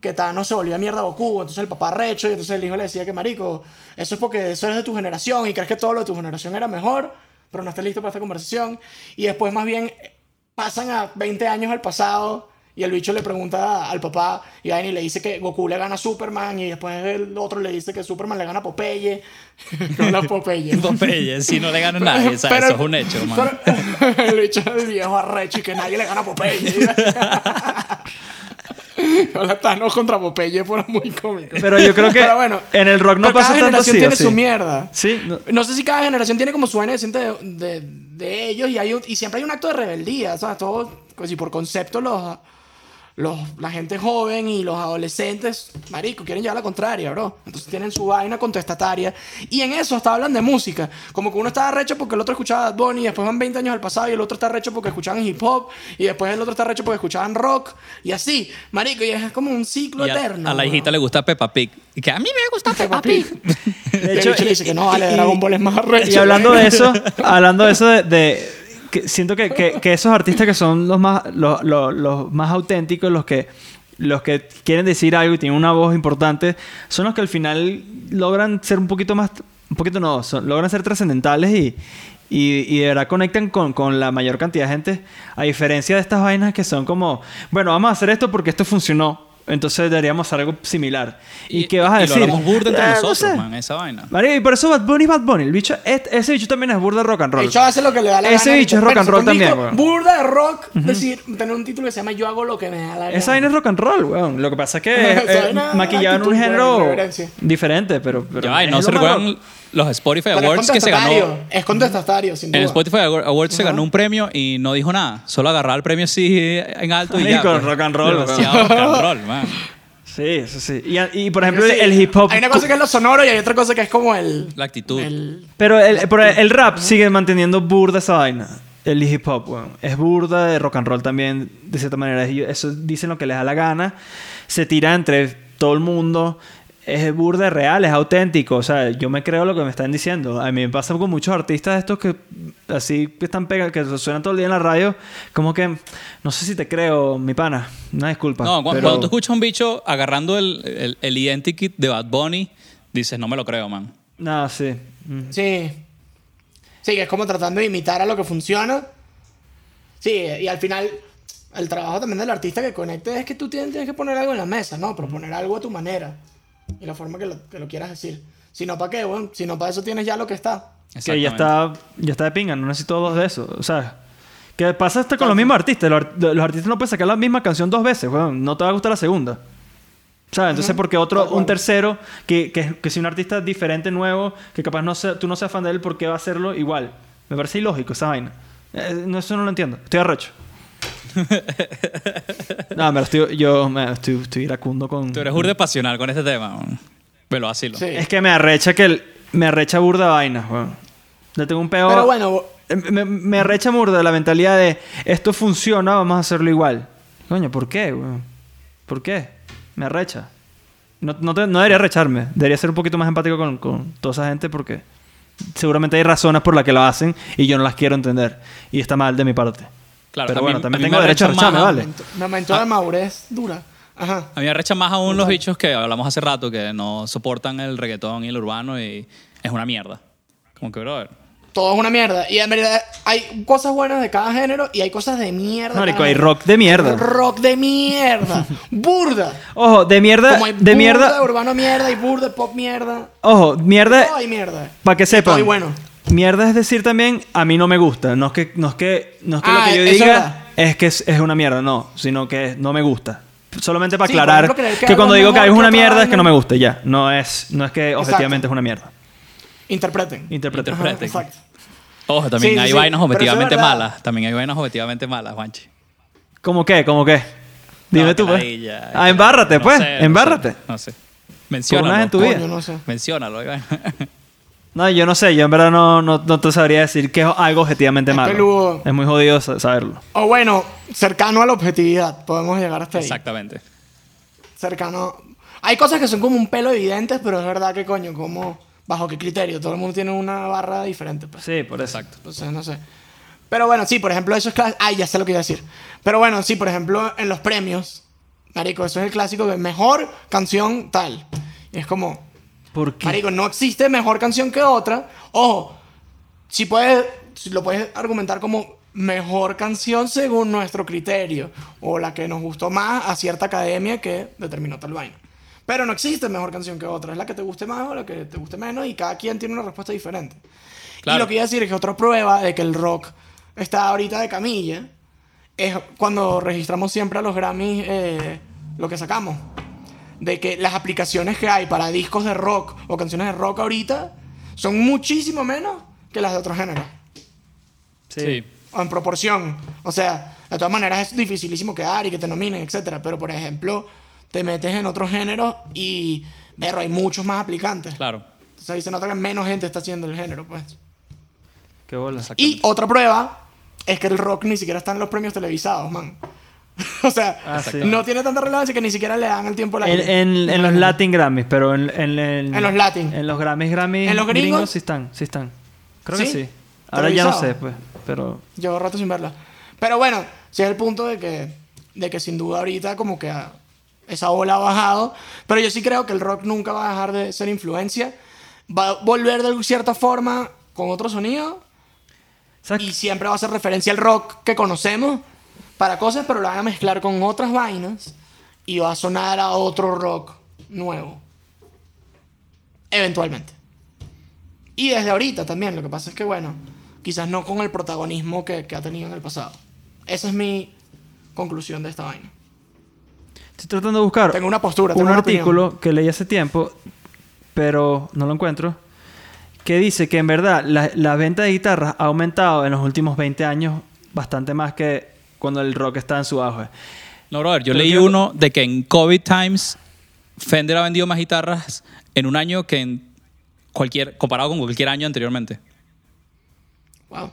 C: que Thanos se volvía mierda a Goku, entonces el papá recho, y entonces el hijo le decía que marico, eso es porque eso es de tu generación y crees que todo lo de tu generación era mejor, pero no estás listo para esta conversación. Y después más bien pasan a 20 años al pasado y el bicho le pregunta al papá y y le dice que Goku le gana a Superman y después el otro le dice que Superman le gana a Popeye. no la Popeye.
B: Popeye, si no le gana a nadie, ¿sabes?
C: Pero-
B: eso es un hecho, man.
C: pero- el bicho es el viejo arrecho y que nadie le gana a Popeye. Hola, Thanos contra Popeye fuera muy cómico.
A: Pero yo creo que
C: Pero bueno,
A: en el rock no pasa
C: cada
A: tanto
C: generación
A: así. ¿o
C: tiene
A: sí?
C: su mierda.
A: Sí, no-
C: No sé si cada generación tiene como su vaina decente de, de, de ellos y, hay un- y siempre hay un acto de rebeldía, ¿sabes? Todo, pues, y por concepto los, los, la gente joven y los adolescentes, marico, quieren llevar la contraria, bro. Entonces tienen su vaina contestataria. Y en eso hasta hablan de música. Como que uno está recho porque el otro escuchaba Bad Bunny, y después van 20 años al pasado y el otro está recho porque escuchaban hip hop, y después el otro está recho porque escuchaban rock, y así, marico, y es como un ciclo
B: Y a,
C: eterno.
B: a la hijita le gusta Peppa Pig. Y que a mí me gusta
C: Peppa
B: Peppa Pig.
C: Pig.
A: De hecho,
C: le dice que no, vale,
A: y-
C: Dragon Ball es más arrecho.
A: Y hablando de eso, hablando de eso de, de- siento que, que- esos artistas que son los más los- los más auténticos, los que los que quieren decir algo y tienen una voz importante, son los que al final logran ser un poquito más, un poquito no, son- logran ser trascendentales y, y, y de verdad conectan con, con la mayor cantidad de gente, a diferencia de estas vainas que son como, bueno, vamos a hacer esto porque esto funcionó, entonces deberíamos hacer algo similar. ¿Y, qué vas a
B: y
A: decir?
B: lo hablamos burda entre
A: Eh, no
B: nosotros,
A: sé.
B: man, esa vaina.
A: Marico, y por eso Bad Bunny, Bad Bunny. El bicho, ese bicho también es burda rock and roll.
C: El bicho hace lo que le da la
A: Ese
C: gana.
A: bicho es rock and roll también, weón.
C: Burda de rock, decir, tener un título que se llama Yo hago lo que me da la gana.
A: Esa vaina es rock and roll, weón. Lo que pasa es que eh,
C: es
A: en un género diferente, pero... pero
B: Ya y
A: es
B: no
A: lo
B: se
A: más
B: recuerdan
A: rock.
B: Los Spotify
C: Pero es
B: Awards que se ganó.
C: Es contestatario, sin duda.
B: En el Spotify Awards se ganó un premio y no dijo nada. Solo agarraba el premio así en alto y ya.
A: Marico,
B: pues.
A: rock and roll,
B: Demasiado rock and roll, man.
A: Sí, eso sí. Y, y, por ejemplo,
C: Sí,
A: el hip hop...
C: Hay una cosa que es lo sonoro y hay otra cosa que es como el...
B: La actitud.
C: el-
A: Pero el, pero el rap sigue manteniendo burda esa vaina. El hip hop, weón. Es burda de rock and roll también, de cierta manera. Eso dicen lo que les da la gana. Se tira entre todo el mundo. Es burda real, es auténtico. O sea, yo me creo lo que me están diciendo. A mí me pasa con muchos artistas estos que así que están pegados, que suenan todo el día en la radio. Como que, no sé si te creo, mi pana. Una disculpa.
B: No, cu-
A: pero-
B: cuando tú escuchas a un bicho agarrando el, el, el identikit de Bad Bunny, dices, no me lo creo, man.
A: No, sí. Mm.
C: Sí. Sí, que es como tratando de imitar a lo que funciona. Sí, y al final el trabajo también del artista que conecte es que tú tienes, tienes que poner algo en la mesa, ¿no? Proponer algo a tu manera y la forma que lo, que lo quieras decir. Si no, ¿para qué? Bueno, si no, para eso tienes ya lo que está.
A: Que ya está, ya está de pinga, no necesito dos de eso. O sea, que pasa hasta con los mismos artistas. Los, los artistas no pueden sacar la misma canción dos veces, weón. No te va a gustar la segunda. O sea, entonces, porque otro, un tercero, que, que, que si un artista diferente, nuevo, que capaz no sea, tú no seas fan de él, ¿por qué va a hacerlo igual? Me parece ilógico esa vaina. Eh, no, eso no lo entiendo. Estoy arrecho. no, me lo estoy, yo me estoy, estoy iracundo con...
B: Tú eres burde pasional con este tema. Pero así lo.
C: Sí.
A: Es que me arrecha que el, me arrecha burda vaina, weón. Le tengo un peo.
C: Pero bueno,
A: Eh, Me, me arrecha burda la mentalidad de esto funciona, vamos a hacerlo igual. Coño, ¿por qué, weón? ¿Por qué? Me arrecha. No, no, te- no debería arrecharme. Debería ser un poquito más empático con, con toda esa gente porque seguramente hay razones por las que lo hacen y yo no las quiero entender. Y está mal de mi parte.
B: Claro,
A: Pero
B: a mí-
A: bueno,
B: a
A: también
B: mí
A: tengo
B: me
A: derecho a
B: arrecha más-
A: ¿vale?
C: momento, momento de madurez dura. Ajá.
B: A mí me arrecha más aún los bichos que hablamos hace rato que no soportan el reggaetón y el urbano y es una mierda. Como que, brother.
C: Todo es una mierda. Y en verdad hay cosas buenas de cada género y hay cosas de mierda. de
A: Marico,
C: cada
A: hay
C: género.
A: rock de mierda.
C: Rock de mierda. burda.
A: Ojo, de mierda,
C: Como hay
A: de
C: burda de
A: mierda.
C: urbano mierda y burda de pop mierda.
A: Ojo, mierda.
C: Todo hay mierda.
A: Para que sepan.
C: Todo y bueno.
A: Mierda es decir también, a mí no me gusta. No es que, no es que, no es que
C: Ah,
A: lo que yo
C: eso es
A: diga es que es, es una mierda, no. Sino que no me gusta. Solamente para
C: Sí,
A: aclarar
C: que
A: que, cuando digo que es una mierda es que no me guste, ya. No es, no es que objetivamente es una mierda.
C: Interpreten.
A: Interpreta.
C: Ajá,
B: Interpreten.
C: exacto.
B: Ojo, también
C: Sí,
B: hay
C: sí.
B: vainas
C: es
B: objetivamente malas. También hay vainas objetivamente malas, Juanchi.
A: ¿Cómo qué? ¿Cómo qué? Dime
B: No,
A: tú, pues.
B: ladilla,
A: Ah, embárrate,
B: no
A: pues.
B: sé, no
A: embárrate.
B: sé, No sé.
A: Por
B: Menciónalo.
A: en tu vida.
C: Coño, no sé.
B: Menciónalo. oiga.
A: No, yo no sé. Yo en verdad no, no, no te sabría decir que es algo objetivamente
C: Es
A: malo.
C: peludo.
A: Es muy jodido sa- saberlo.
C: O bueno, cercano a la objetividad. Podemos llegar hasta ahí.
B: Exactamente.
C: Cercano. Hay cosas que son como un pelo evidentes, pero es verdad que coño, como. ¿Bajo qué criterio? Todo el mundo tiene una barra diferente. Pues.
A: Sí, por eso.
B: Exacto.
C: Entonces, no sé. Pero bueno, sí, por ejemplo, eso es clase. Ay, ya sé lo que iba a decir. Pero bueno, sí, por ejemplo, en los premios Marico, eso es el clásico de mejor canción tal. Y es como,
A: ¿Por qué?
C: Marico, no existe mejor canción que otra. Ojo, si puedes, si lo puedes argumentar como mejor canción según nuestro criterio. O la que nos gustó más a cierta academia que determinó tal vaina. Pero no existe mejor canción que otra. Es la que te guste más o la que te guste menos. Y cada quien tiene una respuesta diferente. Y lo que iba a decir es que otra prueba de que el rock está ahorita de camilla es cuando registramos siempre a los Grammys eh, lo que sacamos. De que las aplicaciones que hay para discos de rock o canciones de rock ahorita son muchísimo menos que las de otros géneros.
B: Sí.
C: O en proporción. O sea, de todas maneras es dificilísimo quedar y que te nominen, etc. Pero, por ejemplo, te metes en otros géneros y, pero hay muchos más aplicantes.
B: Claro.
C: Entonces ahí se nota que menos gente está haciendo el género, pues.
A: Qué bola.
C: Y otra prueba es que el rock ni siquiera está en los premios televisados, man. o sea,
A: Ah, sí.
C: no tiene tanta relevancia que ni siquiera le dan el tiempo a la
A: En, en, en los Latin Grammys, pero en, en, en,
C: En los Latin.
A: En los Grammys, Grammys
C: ¿En los gringos?
A: sí están, sí están. Creo que
C: ¿Sí?
A: Ahora ya no sé, pues, pero...
C: Llevo rato sin verla. Pero bueno, sí es el punto de que, de que sin duda ahorita como que esa ola ha bajado. Pero yo sí creo que el rock nunca va a dejar de ser influencia. Va a volver de cierta forma con otro sonido. Y siempre va a hacer referencia al rock que conocemos para cosas, pero lo van a mezclar con otras vainas. Y va a sonar a otro rock nuevo. Eventualmente. Y desde ahorita también. Lo que pasa es que, bueno, quizás no con el protagonismo que, que ha tenido en el pasado. Esa es mi conclusión de esta vaina.
A: Estoy tratando de buscar
C: Tengo una postura,
A: un
C: tengo una opinión.
A: artículo que leí hace tiempo, pero no lo encuentro, que dice que en verdad la, la venta de guitarras ha aumentado en los últimos 20 años bastante más que cuando el rock está en su auge.
B: No, brother, yo
A: Pero
B: leí uno de que en COVID times Fender ha vendido más guitarras en un año que en cualquier, comparado con cualquier año anteriormente.
C: Wow.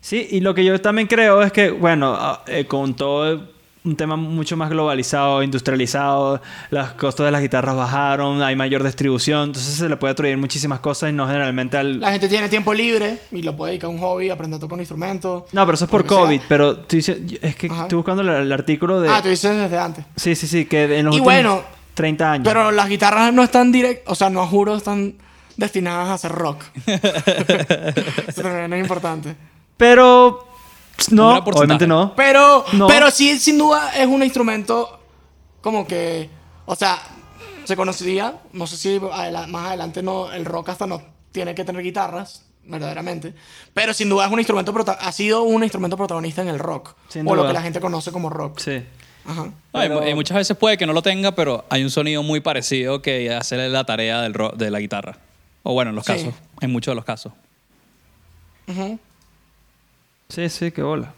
A: Sí, y lo que yo también creo es que, bueno, ah, eh, con todo un tema mucho más globalizado, industrializado, los costos de las guitarras bajaron, hay mayor distribución, entonces se le puede atribuir muchísimas cosas y no generalmente al...
C: La gente tiene tiempo libre y lo puede dedicar a un hobby, aprender a tocar un instrumento.
A: No, pero eso es por
C: que sea.
A: COVID, pero tú dices- es que
C: Ajá.
A: estoy buscando el, el artículo de...
C: Ah, tú dices desde antes.
A: Sí, sí, sí, que en los
C: Y
A: últimos
C: bueno,
A: 30 años.
C: Pero las guitarras no están direct, o sea, no juro, están destinadas a hacer rock. Eso también es importante.
A: Pero... No, obviamente no.
C: Pero,
A: No.
C: pero sí, sin duda, es un instrumento como que, o sea, se conocía, no sé si más adelante no, el rock hasta no tiene que tener guitarras, verdaderamente, pero sin duda es un instrumento, ha sido un instrumento protagonista en el rock,
A: Sin
C: o lo que la gente conoce como rock.
A: Sí.
C: Ajá.
B: Y- muchas veces puede que no lo tenga, pero hay un sonido muy parecido que hace la tarea del ro- de la guitarra. O bueno, en los
C: Sí.
B: casos, en muchos de los casos.
C: Ujú.
A: Sí, sí, qué bola.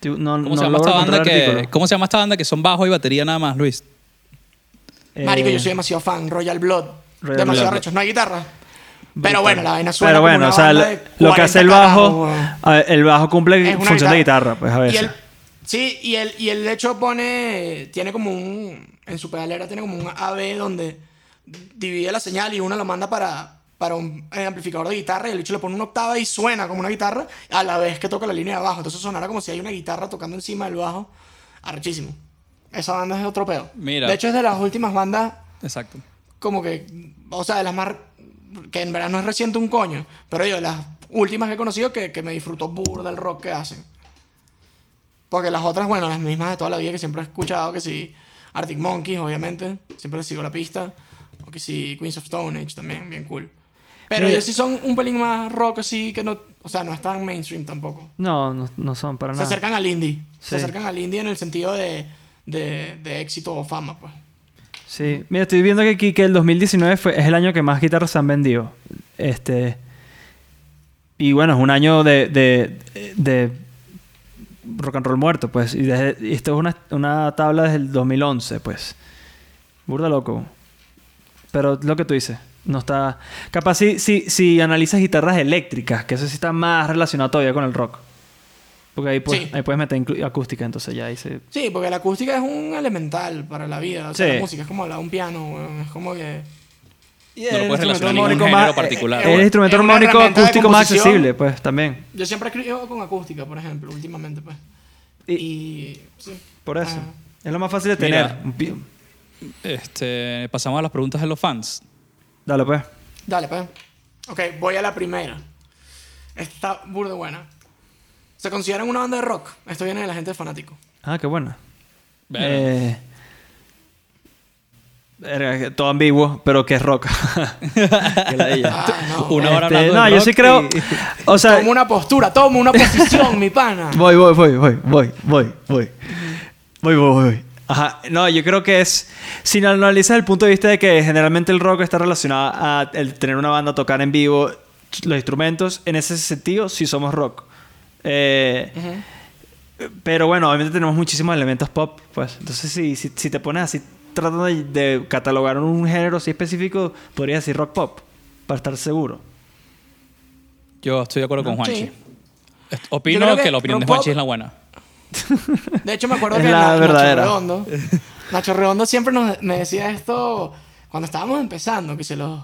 A: Tú- No,
B: ¿Cómo,
A: no
B: se llama esta banda
A: el
B: que,
A: artículo.
B: ¿Cómo se llama esta banda que son bajo y batería nada más, Luis?
C: Marico,
A: Eh,
C: yo soy demasiado fan, Royal Blood,
A: Royal
C: demasiado
B: Blood.
C: rechos, no hay guitarra. Pero bueno, la vaina suena
A: Pero
C: como
A: bueno,
C: una
A: o sea,
C: banda
A: lo, lo que
C: 40
A: hace el bajo, el bajo cumple función de guitarra, pues a
C: Y
A: veces.
C: él, sí, y él, y él de hecho pone, tiene como un, en su pedalera tiene como un AB donde divide la señal y uno la manda para, para un eh, amplificador de guitarra y el bicho le pone una octava y suena como una guitarra a la vez que toca la línea de abajo. Entonces sonará como si hay una guitarra tocando encima del bajo. Arrechísimo. Esa banda es otro pedo.
B: Mira.
C: De hecho es de las últimas bandas
B: Exacto.
C: como que, o sea, de las más, que en verdad no es reciente un coño, pero yo de las últimas que he conocido que, que me disfruto burda del rock que hacen. Porque las otras, bueno, las mismas de toda la vida que siempre he escuchado, que sí, Arctic Monkeys, obviamente, siempre les sigo la pista, o que sí, Queens of Stone Age también, bien cool. Pero ellos sí son un pelín más rock así, que no, o sea, no es tan mainstream tampoco.
A: No, no, no son para
C: Se
A: nada.
C: acercan al indie, se acercan al indie en el sentido de, de, de éxito o fama, pues.
A: Sí, mira, estoy viendo que aquí que el 2019 fue, es el año que más guitarras se han vendido. Este. Y bueno, es un año de, de, de rock and roll muerto, pues. Y, desde- y esto es una, una tabla desde el 2011, pues. Burda loco. Pero lo que tú dices, no está. Capaz si, si, si analizas guitarras eléctricas, que eso sí está más relacionado todavía con el rock. Porque ahí, pues,
C: Sí.
A: ahí puedes meter acústica, entonces ya ahí se.
C: Sí, porque la acústica es un elemental para la vida. O sea,
A: Sí.
C: la música es como la de un piano, weón. Es como que.
A: Y
B: No lo puedes relacionar
A: armónico
B: género
A: más-
B: particular.
A: El instrumento
C: Es
A: armónico acústico más accesible, pues también.
C: Yo siempre escribo con acústica, por ejemplo, últimamente, pues.
A: Y-
C: Y. sí.
A: Por eso.
C: Ah,
A: Es lo más fácil de tener. Un
B: Este, pasamos a las preguntas de los fans.
A: Dale, pues.
C: Dale, pues. Ok, voy a la primera. Esta está burda buena. ¿Se consideran una banda de rock? Esto viene de la gente de fanático.
A: Ah, qué buena. Eh, verga, todo ambiguo, pero que es rock. Ladilla.
C: Ah, no.
B: Una hora
A: Este,
B: hablando
A: no, yo
B: rock
A: sí creo.
B: y-
A: O sea,
C: Toma una postura, toma una posición, mi pana.
A: voy, voy, voy, voy, voy, voy, voy. Voy, voy, voy. Ajá. No, yo creo que es. Si analizas el punto de vista de que generalmente el rock está relacionado a el tener una banda, tocar en vivo, los instrumentos, en ese sentido, sí somos rock. Eh, Pero bueno, obviamente tenemos muchísimos elementos pop, pues. Entonces, si, si, si te pones así, tratando de, de catalogar un género así específico, podrías decir rock pop, para estar seguro.
B: Yo estoy de acuerdo con Juanchi.
C: Sí.
B: Opino que,
C: que
B: la opinión de Juanchi
C: pop-
B: es la buena.
C: De hecho, me acuerdo que
A: la
C: Na-
A: verdadera.
C: Nacho Redondo, Nacho Redondo siempre nos, me decía esto cuando estábamos empezando, que se los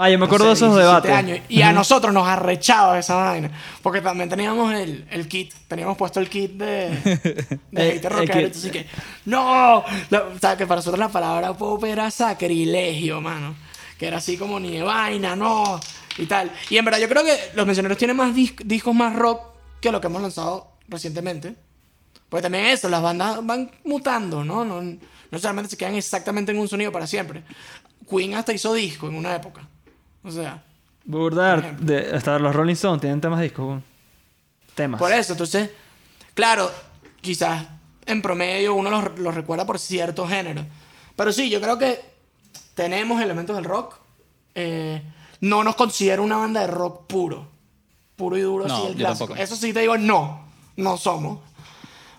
A: Ah, yo me acuerdo
C: no
A: de
C: sé,
A: esos
C: 17
A: debates.
C: años. Y a nosotros nos arrechaba esa vaina. Porque también teníamos el, el kit, teníamos puesto el kit de, de hater
A: el
C: rockero. Entonces que, ¡no! La- o sea, que para nosotros la palabra pop era sacrilegio, mano. Que era así como ni de vaina, no. Y tal. Y en verdad yo creo que los mencioneros tienen más dis- discos más rock que lo que hemos lanzado recientemente. Porque también eso, las bandas van mutando, ¿no? No, no solamente se quedan exactamente en un sonido para siempre. Queen hasta hizo disco en una época. O sea,
A: Burdar, de, hasta los Rolling Stones tienen temas discos. Temas.
C: por eso, entonces, claro, quizás en promedio uno los, los recuerda por cierto género. Pero sí, yo creo que tenemos elementos del rock. Eh, no nos considero una banda de rock puro. Puro y duro,
B: No,
C: así el
B: yo
C: clásico.
B: tampoco.
C: Eso sí te digo, no. No somos.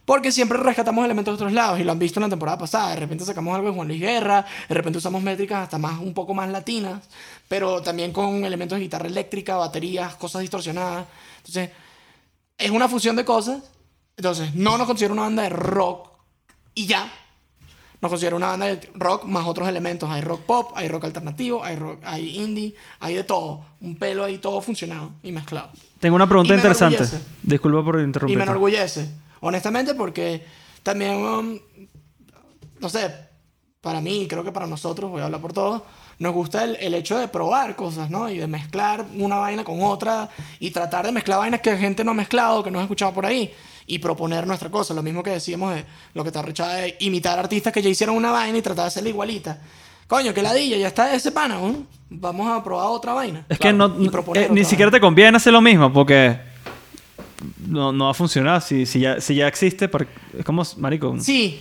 C: Porque siempre rescatamos elementos de otros lados y lo han visto en la temporada pasada. De repente sacamos algo de Juan Luis Guerra, de repente usamos métricas hasta más un poco más latinas, pero también con elementos de guitarra eléctrica, baterías, cosas distorsionadas. Entonces, es una fusión de cosas. Entonces, no nos considero una banda de rock y ya. Nos considero una banda de rock más otros elementos. Hay rock pop, hay rock alternativo, hay rock, hay indie, hay de todo. Un pelo ahí todo funcionado y mezclado.
A: Tengo una pregunta interesante. Disculpa por
C: Y me
A: interrumpir.
C: enorgullece, honestamente, porque también, um, no sé, para mí, creo que para nosotros, voy a hablar por todos, nos gusta el, el hecho de probar cosas, ¿no? Y de mezclar una vaina con otra y tratar de mezclar vainas que gente no ha mezclado, que no ha escuchado por ahí y proponer nuestra cosa. Lo mismo que decíamos de lo que te arrechaba de imitar artistas que ya hicieron una vaina y tratar de hacerla igualita. Coño, que ladilla, ya está ese pana, ¿no? Vamos a probar otra vaina.
A: Es que no, eh, ni siquiera
C: vaina.
A: te conviene hacer lo mismo porque no, no va a funcionar. Si, si, ya, si ya existe, ¿para- es como, marico.
C: Sí,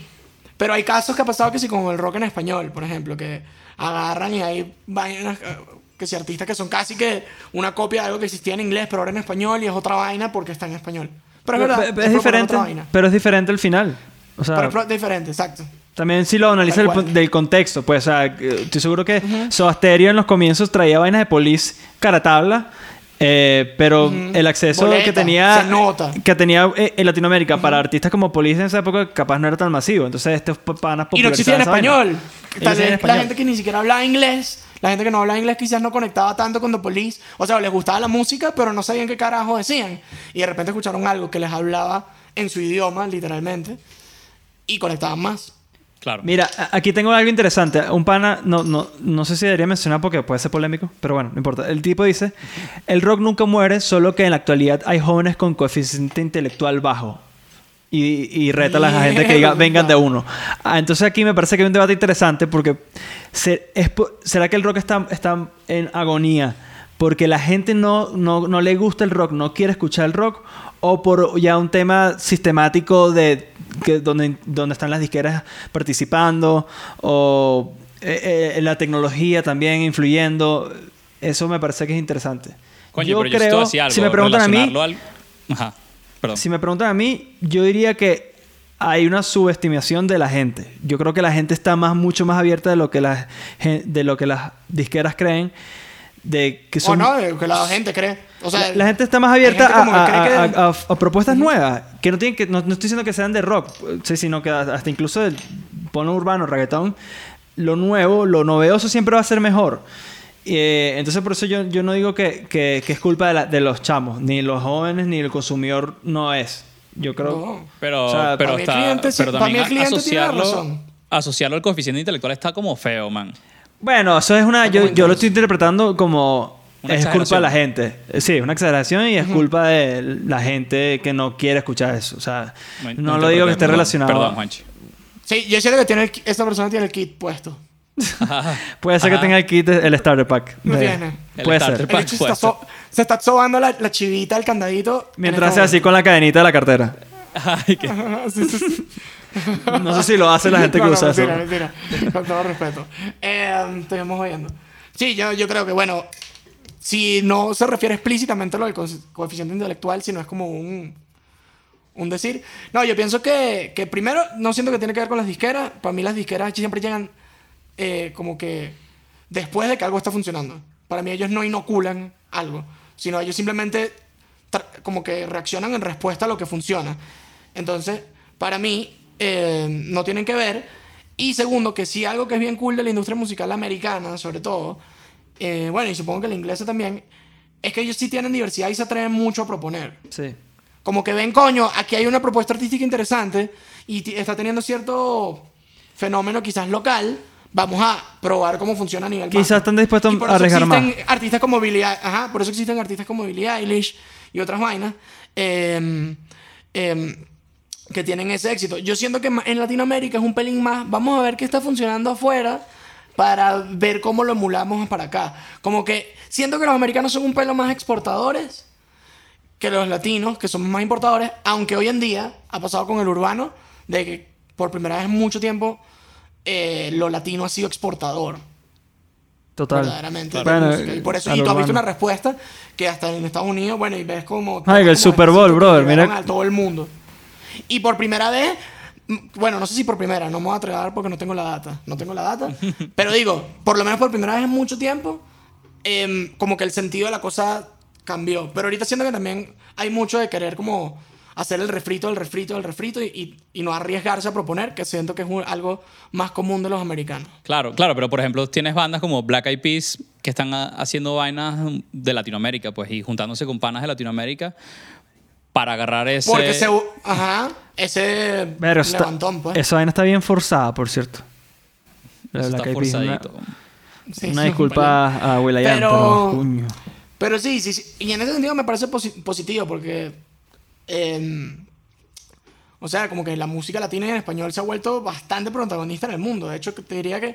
C: pero hay casos que ha pasado que sí, con el rock en español, por ejemplo, que agarran y hay vainas, eh, que si artistas que son casi que una copia de algo que existía en inglés, pero ahora en español y es otra vaina porque está en español. Pero es verdad,
A: Pe-
C: es
A: diferente,
C: otra vaina.
A: pero es diferente al final. O sea,
C: Pero es diferente, exacto.
A: también si lo analizas del, contexto, pues, o sea, eh, estoy seguro que Soda Stereo en los comienzos traía vainas de police caratabla, eh, pero el acceso
C: Boleta,
A: que tenía
C: nota.
A: que tenía eh, en Latinoamérica para artistas como Police en esa época capaz no era tan masivo. Entonces estos panas
C: Y no existía en español. Tal
A: en
C: vez la gente que ni siquiera hablaba inglés, la gente que no hablaba inglés quizás no conectaba tanto con The Police. O sea, les gustaba la música, pero no sabían qué carajo decían. Y de repente escucharon algo que les hablaba en su idioma, literalmente, y conectaban más.
A: Mira, aquí tengo algo interesante. Un pana, no, no, no sé si debería mencionar porque puede ser polémico, pero bueno, no importa. El tipo dice, el rock nunca muere, solo que en la actualidad hay jóvenes con coeficiente intelectual bajo. Y, y reta a la gente que diga, vengan de uno. Ah, entonces aquí me parece que hay un debate interesante porque ¿será que el rock está, está en agonía? Porque la gente no, no, no le gusta el rock, no quiere escuchar el rock, o por ya un tema sistemático de que donde, donde están las disqueras participando, o eh, eh, la tecnología también influyendo. Eso me parece que es interesante.
B: Coño, yo algo.
A: si me preguntan a mí,
B: al- Ajá,
A: si me preguntan a mí, yo diría que hay una subestimación de la gente. Yo creo que la gente está más, mucho más abierta de lo que las, de lo que las disqueras creen. De que
C: O
A: son,
C: no, que la gente cree. O sea,
A: la, la gente está más abierta a,
C: que
A: a- a- a- a propuestas nuevas. Que no tienen que, no, no estoy diciendo que sean de rock, sí, sino que hasta incluso del polo urbano, reggaetón, lo nuevo, lo novedoso siempre va a ser mejor. Eh, entonces por eso yo, yo no digo que, que- que es culpa de, la- de los chamos, ni los jóvenes, ni el consumidor no es. Yo creo...
C: No.
B: Pero,
A: O sea,
B: pero,
C: para
B: está,
C: cliente
B: pero
C: para mí
B: también
C: el cliente tiene
B: asociarlo,
C: razón.
B: asociarlo al coeficiente intelectual está como feo, man.
A: Bueno, eso es una... Yo, yo lo estoy interpretando como...
B: Una
A: es culpa de la gente. Sí, una exageración y es culpa de la gente que no quiere escuchar eso. O sea, no, lo digo que esté relacionado.
B: Perdón, Juanchi.
C: Sí, yo siento que tiene el- esta persona tiene el kit puesto.
A: Puede ser
B: Ajá.
A: que tenga el kit, el starter pack. De-
C: tiene.
B: El
A: Puede
B: starter
A: ser.
C: El
B: pack
C: hecho se está, so- se está sobando la, la chivita, el candadito. en
A: Mientras hace así con la cadenita de la cartera.
B: Ay, qué-
C: momento. Sí, sí, sí.
A: No sé si lo hace la gente que
C: No,
A: usa eso.
C: mentira, mentira. Con todo respeto. Eh, estuvimos oyendo. Sí, yo, yo creo que, bueno, si no se refiere explícitamente a lo del co- coeficiente intelectual, sino es como un, un decir. No, yo pienso que, que primero, no siento que tiene que ver con las disqueras. Para mí las disqueras siempre llegan eh, como que después de que algo está funcionando. Para mí ellos no inoculan algo, sino ellos simplemente como que reaccionan en respuesta a lo que funciona. Entonces, para mí, eh, no tienen que ver. Y segundo, que sí algo que es bien cool de la industria musical americana, sobre todo, eh, bueno, y supongo que la inglesa también, es que ellos sí tienen diversidad y se atreven mucho a proponer.
A: Sí.
C: Como que ven, coño, aquí hay una propuesta artística interesante y está teniendo cierto fenómeno quizás local. Vamos a probar cómo funciona a nivel
A: Quizás
C: macro.
A: están dispuestos a arriesgar más.
C: artistas como Billie ajá, por eso existen artistas como Billie Eilish y otras vainas em, em, que tienen ese éxito. Yo siento que en Latinoamérica es un pelín más, vamos a ver qué está funcionando afuera para ver cómo lo emulamos para acá. Como que siento que los americanos son un pelo más exportadores que los latinos, que somos más importadores, aunque hoy en día ha pasado con el urbano, de que por primera vez en mucho tiempo eh, lo latino ha sido exportador
A: Total.
C: verdaderamente. de
A: Bueno,
C: y por eso, y tú has visto
A: urbano.
C: una respuesta que hasta en Estados Unidos, bueno, y ves como...
A: Ay, que el Super Bowl, brother, mira-
C: A todo el mundo. Y por primera vez, mm, bueno, no sé si por primera, no me voy a atrever porque no tengo la data, no tengo la data, pero digo, por lo menos por primera vez en mucho tiempo, em, como que el sentido de la cosa cambió. Pero ahorita siento que también hay mucho de querer como hacer el refrito, el refrito, el refrito y, y- y no arriesgarse a proponer, que siento que es un- algo más común de los americanos.
B: Claro, claro, pero por ejemplo tienes bandas como Black Eyed Peas que están haciendo vainas de Latinoamérica, pues, y juntándose con panas de Latinoamérica para agarrar ese...
C: Porque se... Ajá, ese
A: Pero está-
C: levantón, pues.
A: esa vaina está bien forzada, por cierto. La
B: eso
A: Black
B: está
A: Eyed Peas, una-
B: forzadito.
C: Sí,
A: Una
C: sí,
A: disculpa a Will.i.am,
C: Pero-
A: pero...
C: Pero sí, sí, sí. Y en ese sentido me parece posi- positivo porque. em, o sea, como que la música latina y en español se ha vuelto bastante protagonista en el mundo. De hecho, te diría que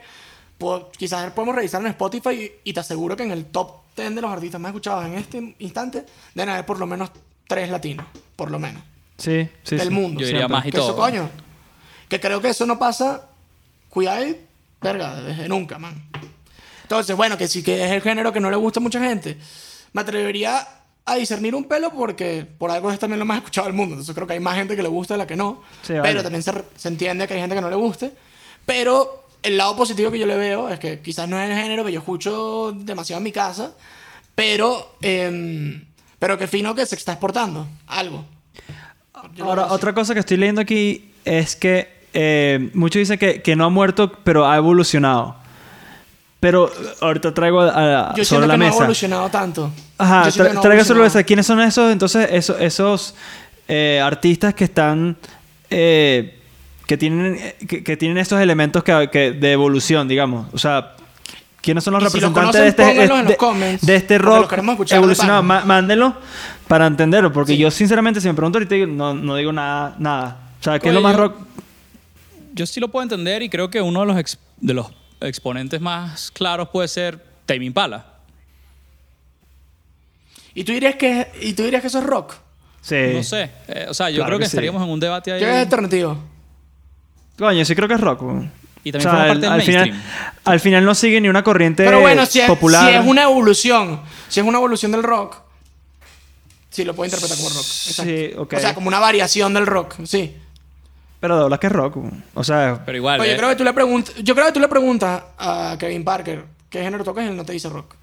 C: po- quizás podemos revisar en Spotify y, y te aseguro que en el top 10 de los artistas más escuchados en este instante deben haber por lo menos tres latinos. Por lo menos.
A: Sí, sí,
C: del
A: sí.
C: mundo.
B: Yo diría más y
C: que eso,
B: todo.
C: coño. Que creo que eso no pasa. Cuidado, y, verga, desde nunca, man. Entonces, bueno, que sí que es el género que no le gusta a mucha gente. Me atrevería a discernir un pelo porque por algo es también lo más escuchado del mundo. Entonces creo que hay más gente que le gusta de la que no.
A: Sí, vale.
C: Pero también se, se entiende que hay gente que no le guste. Pero el lado positivo que yo le veo es que quizás no es el género que yo escucho demasiado en mi casa, pero, em, pero que fino que se está exportando algo. Yo
A: Ahora, otra cosa que estoy leyendo aquí es que eh, muchos dicen que, que no ha muerto, pero ha evolucionado. Pero ahorita traigo a- a-
C: Yo
A: sobre la
C: que no ha evolucionado tanto.
A: Ajá, tra-
C: no
A: traigo sobre la mesa. ¿Quiénes son esos? Entonces, esos, esos eh, artistas que están. eh, que tienen, eh, que, que tienen estos elementos que, que- de evolución, digamos. O sea, ¿quiénes son los
C: Y si los
A: representantes
C: conocen,
A: de, este,
C: pónganlos en los
A: de-
C: comments,
A: de este rock evolucionado? Mándenlo para entenderlo, porque
C: Sí.
A: yo, sinceramente, si me pregunto ahorita, digo, no, no digo nada. nada. O sea, ¿qué es lo más
B: yo-
A: rock?
B: Yo sí lo puedo entender y creo que uno de los, ex- de los exponentes más claros puede ser Tame Impala.
C: ¿Y tú dirías que, y tú dirías que eso es rock?
A: Sí.
B: No sé. eh, o sea, yo
A: Claro
B: creo que,
A: que sí.
B: estaríamos en un debate ahí.
C: ¿Qué es alternativo?
A: Coño, sí creo que es rock.
B: Y también forma parte del
A: al, final,
B: mainstream.
A: al final no sigue ni una corriente
C: Pero bueno, si es,
A: popular.
C: si es una evolución, si es una evolución del rock, sí lo puedo interpretar como rock. exacto.
A: Sí, ok.
C: O sea, como una variación del rock, sí.
A: Pero de verdad que es rock. O sea,
B: Pero igual.
C: Oye,
B: eh,
C: yo creo que tú le preguntas, yo creo que tú le preguntas a Kevin Parker qué género tocas y él no te dice rock.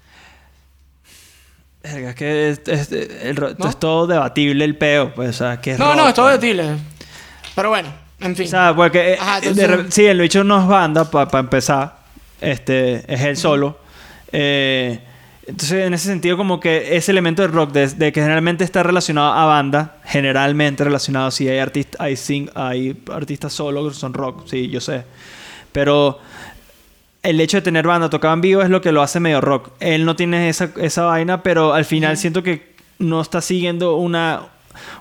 A: verga, es que es, es- el ro-
C: ¿No?
A: es todo debatible el peo. Pues, o sea, que es
C: No,
A: rock,
C: no, es todo debatible. Pero bueno, en fin.
A: O sea, porque eh, de sí, el bicho no es banda para empezar. Este, es él solo. Eh, Entonces, en ese sentido, como que ese elemento del rock, de, de que generalmente está relacionado a banda, generalmente relacionado, si hay artistas, hay, sing, hay artistas solo, son rock, sí, yo sé. Pero el hecho de tener banda tocada en vivo es lo que lo hace medio rock. Él no tiene esa, esa vaina, pero al final siento que no está siguiendo una,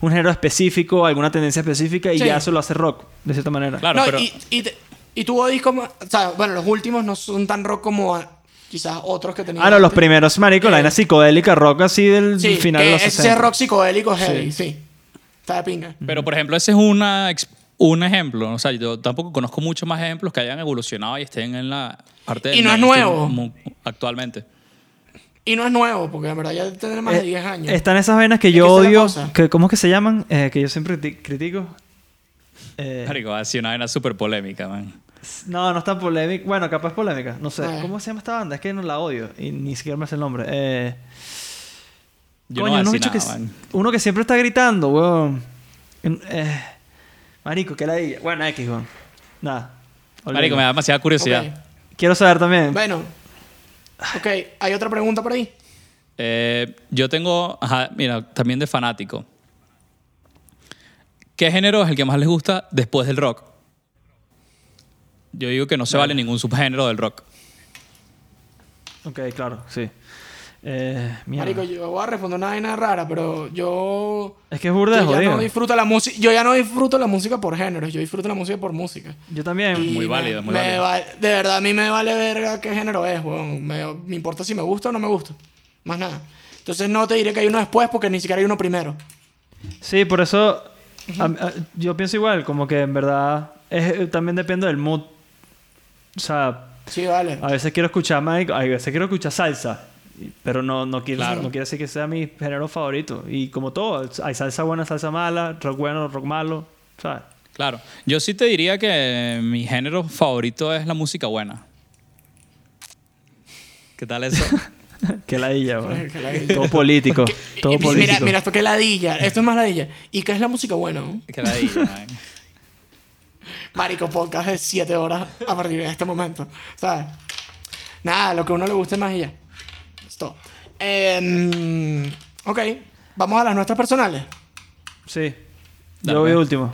A: un género específico, alguna tendencia específica, y
C: Sí.
A: ya eso lo hace rock, de cierta manera.
B: Claro,
C: no,
B: pero-
C: y, y, te- y tu body como... O sea, bueno, los últimos no son tan rock como ah, quizás otros que tenían.
A: Ah, no, los primeros, marico, la
C: Eh,
A: vaina psicodélica, rock así del
C: Sí,
A: final
C: que
A: de los
C: ese
A: 60.
C: es rock psicodélico heavy, sí. Está de pinga.
B: Pero, por ejemplo, ese es una, un ejemplo. O sea, yo tampoco conozco muchos más ejemplos que hayan evolucionado y estén en la parte
C: Y no es nuevo.
B: actualmente.
C: Y no es nuevo, porque en verdad ya tiene más de
A: Eh,
C: 10 años.
A: Están esas vainas que
C: Es
A: yo
C: que
A: odio. Que, ¿Cómo es que se llaman? Eh, que yo siempre criti- critico. Eh,
B: Marico, ha sido una vaina súper polémica, man.
A: no, no es tan polémica. Bueno, capaz es polémica. No sé.
C: Eh.
A: ¿Cómo se llama esta banda? Es que no la odio. Y ni siquiera me sé el nombre. Eh,
B: Yo
A: coño,
B: no
A: uno, que,
B: nada, man.
A: uno que siempre está gritando, weón. Eh, marico, ¿qué la diga? Bueno, X, weón. Nada.
B: Marico,
A: olvídalo.
B: me da demasiada curiosidad.
A: Quiero saber también.
C: Bueno. Ok, ¿hay otra pregunta por ahí?
B: Eh, yo tengo, ajá, mira, también de fanático. ¿Qué género es el que más les gusta después del rock? Yo digo que no se vale ningún subgénero del rock.
A: Ok, claro, sí. Eh.
C: Marico, yo voy a responder una vaina rara, pero yo...
A: es que es burda
C: Yo ya no disfruto la música. Yo ya no disfruto la música por géneros, yo disfruto la música por música.
A: Yo también.
C: Y
B: Muy
C: me-
B: válido, muy
C: me
B: válido.
C: va- de verdad, a mí me vale verga qué género es, weón. Me, me importa si me gusta o no me gusta. Más nada. Entonces no te diré que hay uno después porque ni siquiera hay uno primero.
A: Sí, por eso a- a- yo pienso igual, como que en verdad es- eh, también depende del mood. O sea,
C: Sí, vale.
A: a veces quiero escuchar más, a veces quiero escuchar salsa, pero no, no, quiero,
B: Claro.
A: no quiere decir que sea mi género favorito. Y como todo, hay salsa buena, salsa mala, rock bueno, rock malo, ¿sabes?
B: Claro. Yo sí te diría que mi género favorito es la música buena. ¿Qué tal eso?
A: Qué ladilla.
C: Qué ladilla.
A: Todo político, todo
C: Y-
A: político.
C: Mira, mira, esto que ladilla. Esto es más ladilla. ¿Y qué es la música buena? no?
B: man.
C: Marico, podcast de 7 horas a partir de este momento. ¿Sabes? Nada, lo que a uno le guste más y ya. Em, ok, vamos a las nuestras personales.
A: Sí.
B: Dale,
A: Yo voy último.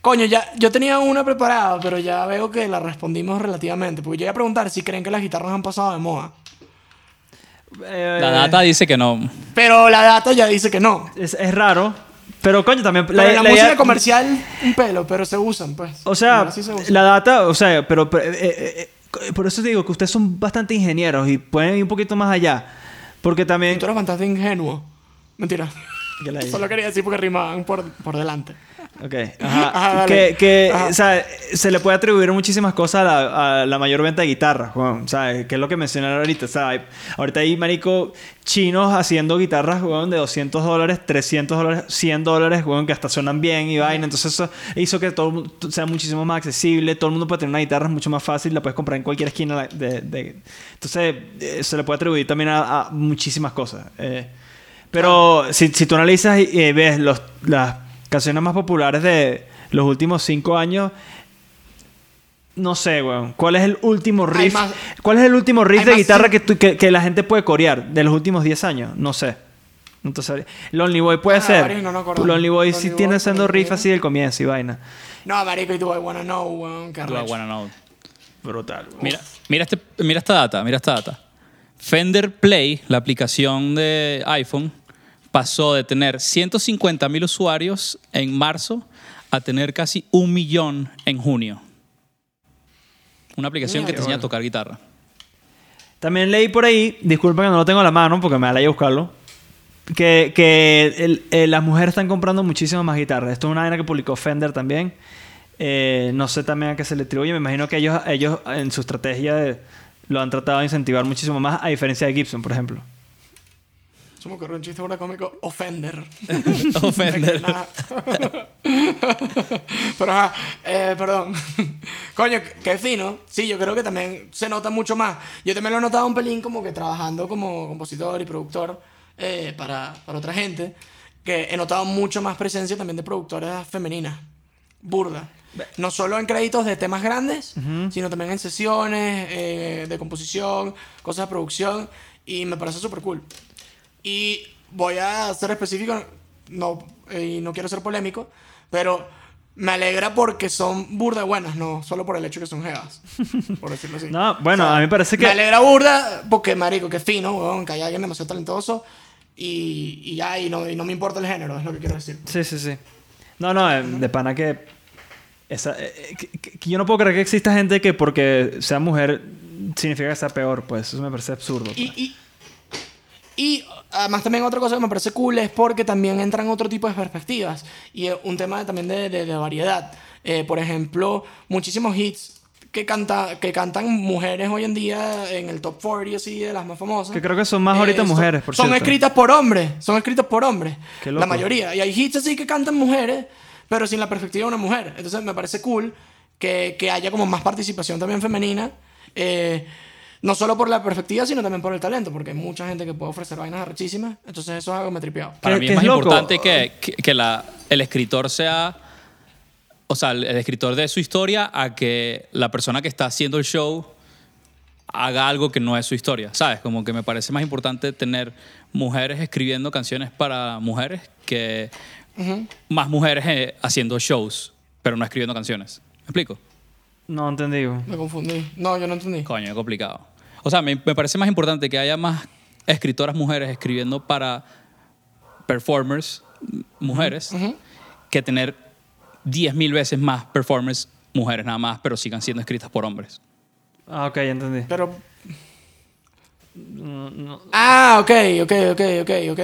C: Coño, ya, yo tenía una preparada, pero ya veo que la respondimos relativamente. Porque yo iba a preguntar si creen que las guitarras han pasado de moda.
A: Eh,
B: La data dice que no.
C: Pero la data ya dice que no.
A: es, es raro, pero coño, también...
C: Pero en la, música
A: idea-
C: comercial, un pelo, pero se usan, pues.
A: O sea,
C: Ahora sí se usan.
A: la data, o sea, pero, pero, eh, eh, por eso te digo que ustedes son bastante ingenieros y pueden ir un poquito más allá. Porque
C: Y
A: también...
C: tú eres bastante ingenuo. Mentira. Solo quería decir porque rimaban por, por delante.
A: Ok, ajá.
C: Ajá, dale.
A: que, que,
C: Ajá.
A: o sea, se le puede atribuir muchísimas cosas a la, a la mayor venta de guitarras, weón. O sea, que es lo que mencionaron ahorita. O sea, hay- ahorita hay, marico, chinos haciendo guitarras, weón, de 200 dólares, 300 dólares, 100 dólares, weón, que hasta suenan bien y vaina. Entonces eso hizo que todo el mundo sea muchísimo más accesible. Todo el mundo puede tener una guitarra mucho más fácil. La puedes comprar en cualquier esquina de... de- entonces, eh, se le puede atribuir también a, a muchísimas cosas. Eh, pero si, si tú analizas y y ves los, las canciones más populares de los últimos cinco años, no sé, weón. ¿Cuál es el último riff?
C: más-
A: ¿Cuál es el último riff de guitarra que, tú- que, que la gente puede corear de los últimos 10 años? No sé. Entonces, Lonely Boy puede
C: Ah,
A: ser.
C: varios no.
A: Lonely Boy sí
C: Lonely
A: tiene
C: Boy,
A: siendo riff así del comienzo y vaina.
C: No, marico, y tú, I wanna know, weón. Qué
B: Do I wanna know.
A: Brutal.
B: Mira, mira, este, mira esta data, mira esta data. Fender Play, la aplicación de iPhone, pasó de tener 150 mil usuarios en marzo a tener casi un millón en junio. Una aplicación que te enseña a tocar guitarra.
A: También leí por ahí, disculpen que no lo tengo a la mano porque me da la idea buscarlo, que, que el- eh, las mujeres están comprando muchísimas más guitarras. Esto es una vaina que publicó Fender también. Eh, no sé también a qué se le atribuye. Me imagino que ellos, ellos en su estrategia de- lo han tratado de incentivar muchísimo más, a diferencia de Gibson, por ejemplo.
C: Se me ocurrió un chiste ahora cómico. Offender.
B: Ofender.
C: Nada. Pero ajá, eh, perdón. Coño, qué fino. Sí, yo creo que también se nota mucho más. Yo también lo he notado un pelín como que trabajando como compositor y productor eh, para, para otra gente. Que he notado mucho más presencia también de productoras femeninas. Burda. No solo en créditos de temas grandes, sino también en sesiones eh, de composición, cosas de producción. Y me parece súper cool. Y voy a ser específico, no, eh, y no quiero ser polémico, pero me alegra porque son burda buenas, no solo por el hecho que son jevas, por decirlo así.
A: No, bueno, a mí me parece que-
C: Me alegra burda porque, marico, que fino, weón, que hay alguien demasiado talentoso y, y ya, y no, y no me importa el género, es lo que quiero decir.
A: Sí, sí, sí. No, no, eh, de pana que, esa, eh, que, que- que yo no puedo creer que exista gente que porque sea mujer significa que sea peor, pues eso me parece absurdo. Pues.
C: y, y además también otra cosa que me parece cool es porque también entran otro tipo de perspectivas y eh, un tema también de, de- de variedad. Eh, por ejemplo, muchísimos hits que, canta, que cantan mujeres hoy en día en el top 40 así de las más famosas.
A: Que creo que son más ahorita
C: son-
A: mujeres, por
C: Son
A: cierto.
C: escritas por hombres, son escritas por hombres. La mayoría. Y hay hits así que cantan mujeres, pero sin la perspectiva de una mujer. Entonces me parece cool que, que haya como más participación también femenina. eh, no solo por la perspectiva, sino también por el talento, porque hay mucha gente que puede ofrecer vainas arrechísimas. Entonces eso es algo que me tripeado.
B: Para mí es más
A: loco.
B: importante que, que, que la, el escritor sea, o sea, el, el escritor de su historia a que la persona que está haciendo el show haga algo que no es su historia, ¿sabes? Como que me parece más importante tener mujeres escribiendo canciones para mujeres que más mujeres eh, haciendo shows, pero no escribiendo canciones. ¿Me explico?
A: No entendí.
C: Me confundí. No, yo no entendí.
B: Coño, es complicado. O sea, me, me parece más importante que haya más escritoras mujeres escribiendo para performers mujeres que tener 10.000 veces más performers mujeres nada más, pero sigan siendo escritas por hombres.
A: Ah, ok, entendí.
C: Pero.
A: No, no.
C: Ah, ok, ok, ok, ok, ok.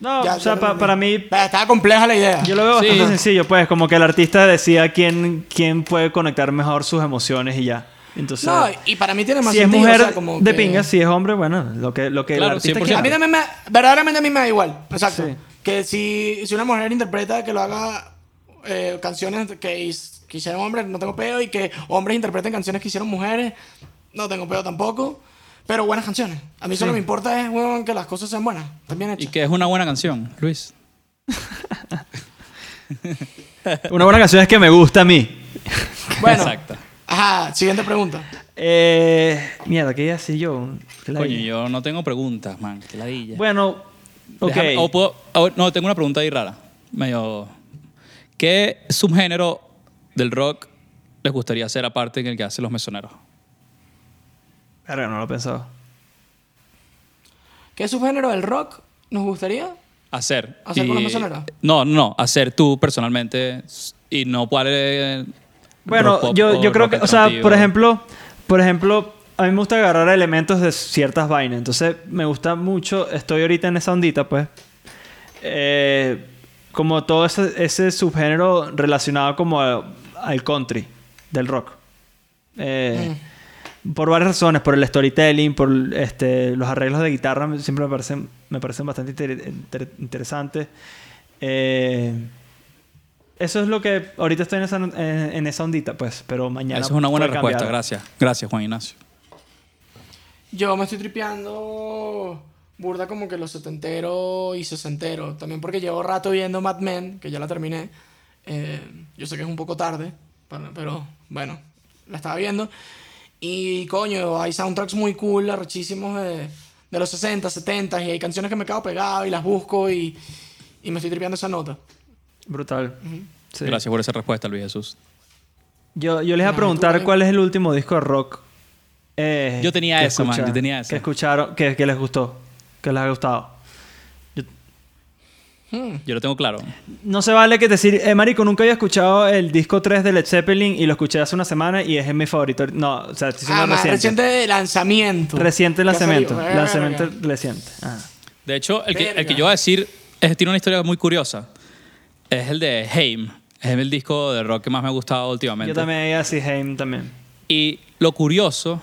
A: No,
C: Ya,
A: o sea,
C: ya
A: pa- para mí,
C: Estaba compleja la idea.
A: yo lo veo
B: Sí.
A: bastante sencillo, pues, como que el artista decía quién, quién puede conectar mejor sus emociones y ya. Entonces,
C: No, y para mí tiene más
A: si es
C: sentido.
A: mujer
C: o sea, como
A: de
C: que-
A: pinga, si es hombre, bueno, lo que, lo que
B: Claro,
A: el artista
B: 100%.
A: quiera.
C: A mí también me. Verdaderamente a mí me da igual. Exacto.
A: Sí.
C: Que si, si una mujer interpreta que lo haga eh, canciones que, hicieron hombres, no tengo pedo. Y que hombres interpreten canciones que hicieron mujeres, no tengo pedo tampoco. Pero buenas canciones. A mí solo me importa es, weón, que las cosas sean buenas. También
B: Y que es una buena canción, Luis.
A: Una buena canción es que me gusta a mí.
C: Bueno.
B: Exacto.
C: Ajá, siguiente pregunta.
A: Eh, mierda, ¿qué iba a decir yo? ¿Qué la
B: Coño, yo no tengo preguntas, man. Qué ladilla.
A: Bueno, ok.
B: Déjame- o puedo- o- no, tengo una pregunta ahí rara. Medio. ¿Qué subgénero del rock les gustaría hacer aparte en el que hacen los mesoneros?
A: Verga, no lo he pensado.
C: ¿Qué subgénero del rock nos gustaría?
B: Hacer.
C: ¿Hacer con los mesoneros?
B: No, no, hacer tú personalmente y no cuál es
A: Bueno,
B: pop
A: yo, yo creo que, o sea, por ejemplo, por ejemplo, a mí me gusta agarrar elementos de ciertas vainas. Entonces, me gusta mucho, estoy ahorita en esa ondita, pues. eh, como todo ese, ese subgénero relacionado como a- al country del rock. Eh, Por varias razones, por el storytelling, por este, los arreglos de guitarra, me- siempre me parecen, me parecen bastante inter- inter- interesantes. Eh, eso es lo que ahorita estoy en esa, en, en esa ondita, pues, pero mañana.
B: Esa es una buena respuesta,
A: cambiar.
B: gracias. Gracias, Juan Ignacio.
C: Yo me estoy tripeando burda como que los setentero y sesentero. También porque llevo rato viendo Mad Men, que ya la terminé. Eh, yo sé que es un poco tarde, pero, pero bueno, la estaba viendo. Y coño, hay soundtracks muy cool, arrechísimos de, de los 60, 70 y hay canciones que me quedo pegado y las busco y, y me estoy tripeando esa nota.
A: Brutal. Sí.
B: Gracias por esa respuesta, Luis Jesús.
A: Yo, yo les iba a preguntar cuál es el último disco de rock. eh,
B: Yo tenía eso, man, yo tenía eso.
A: Que escucharon, que, que les gustó, que les ha gustado.
B: Yo lo tengo claro.
A: No se vale que decir, eh, marico, nunca había escuchado el disco 3 de Led Zeppelin y lo escuché hace una semana y es mi favorito. No, o sea, estoy
C: Ah, más
A: reciente.
C: reciente lanzamiento.
A: Reciente lanzamiento. Lanzamiento reciente. Ah.
B: De hecho, el que, el que yo voy a decir es, tiene una historia muy curiosa. Es el de Haim. Es el disco de rock que más me ha gustado últimamente.
A: Yo también iba a decir Haim también.
B: Y lo curioso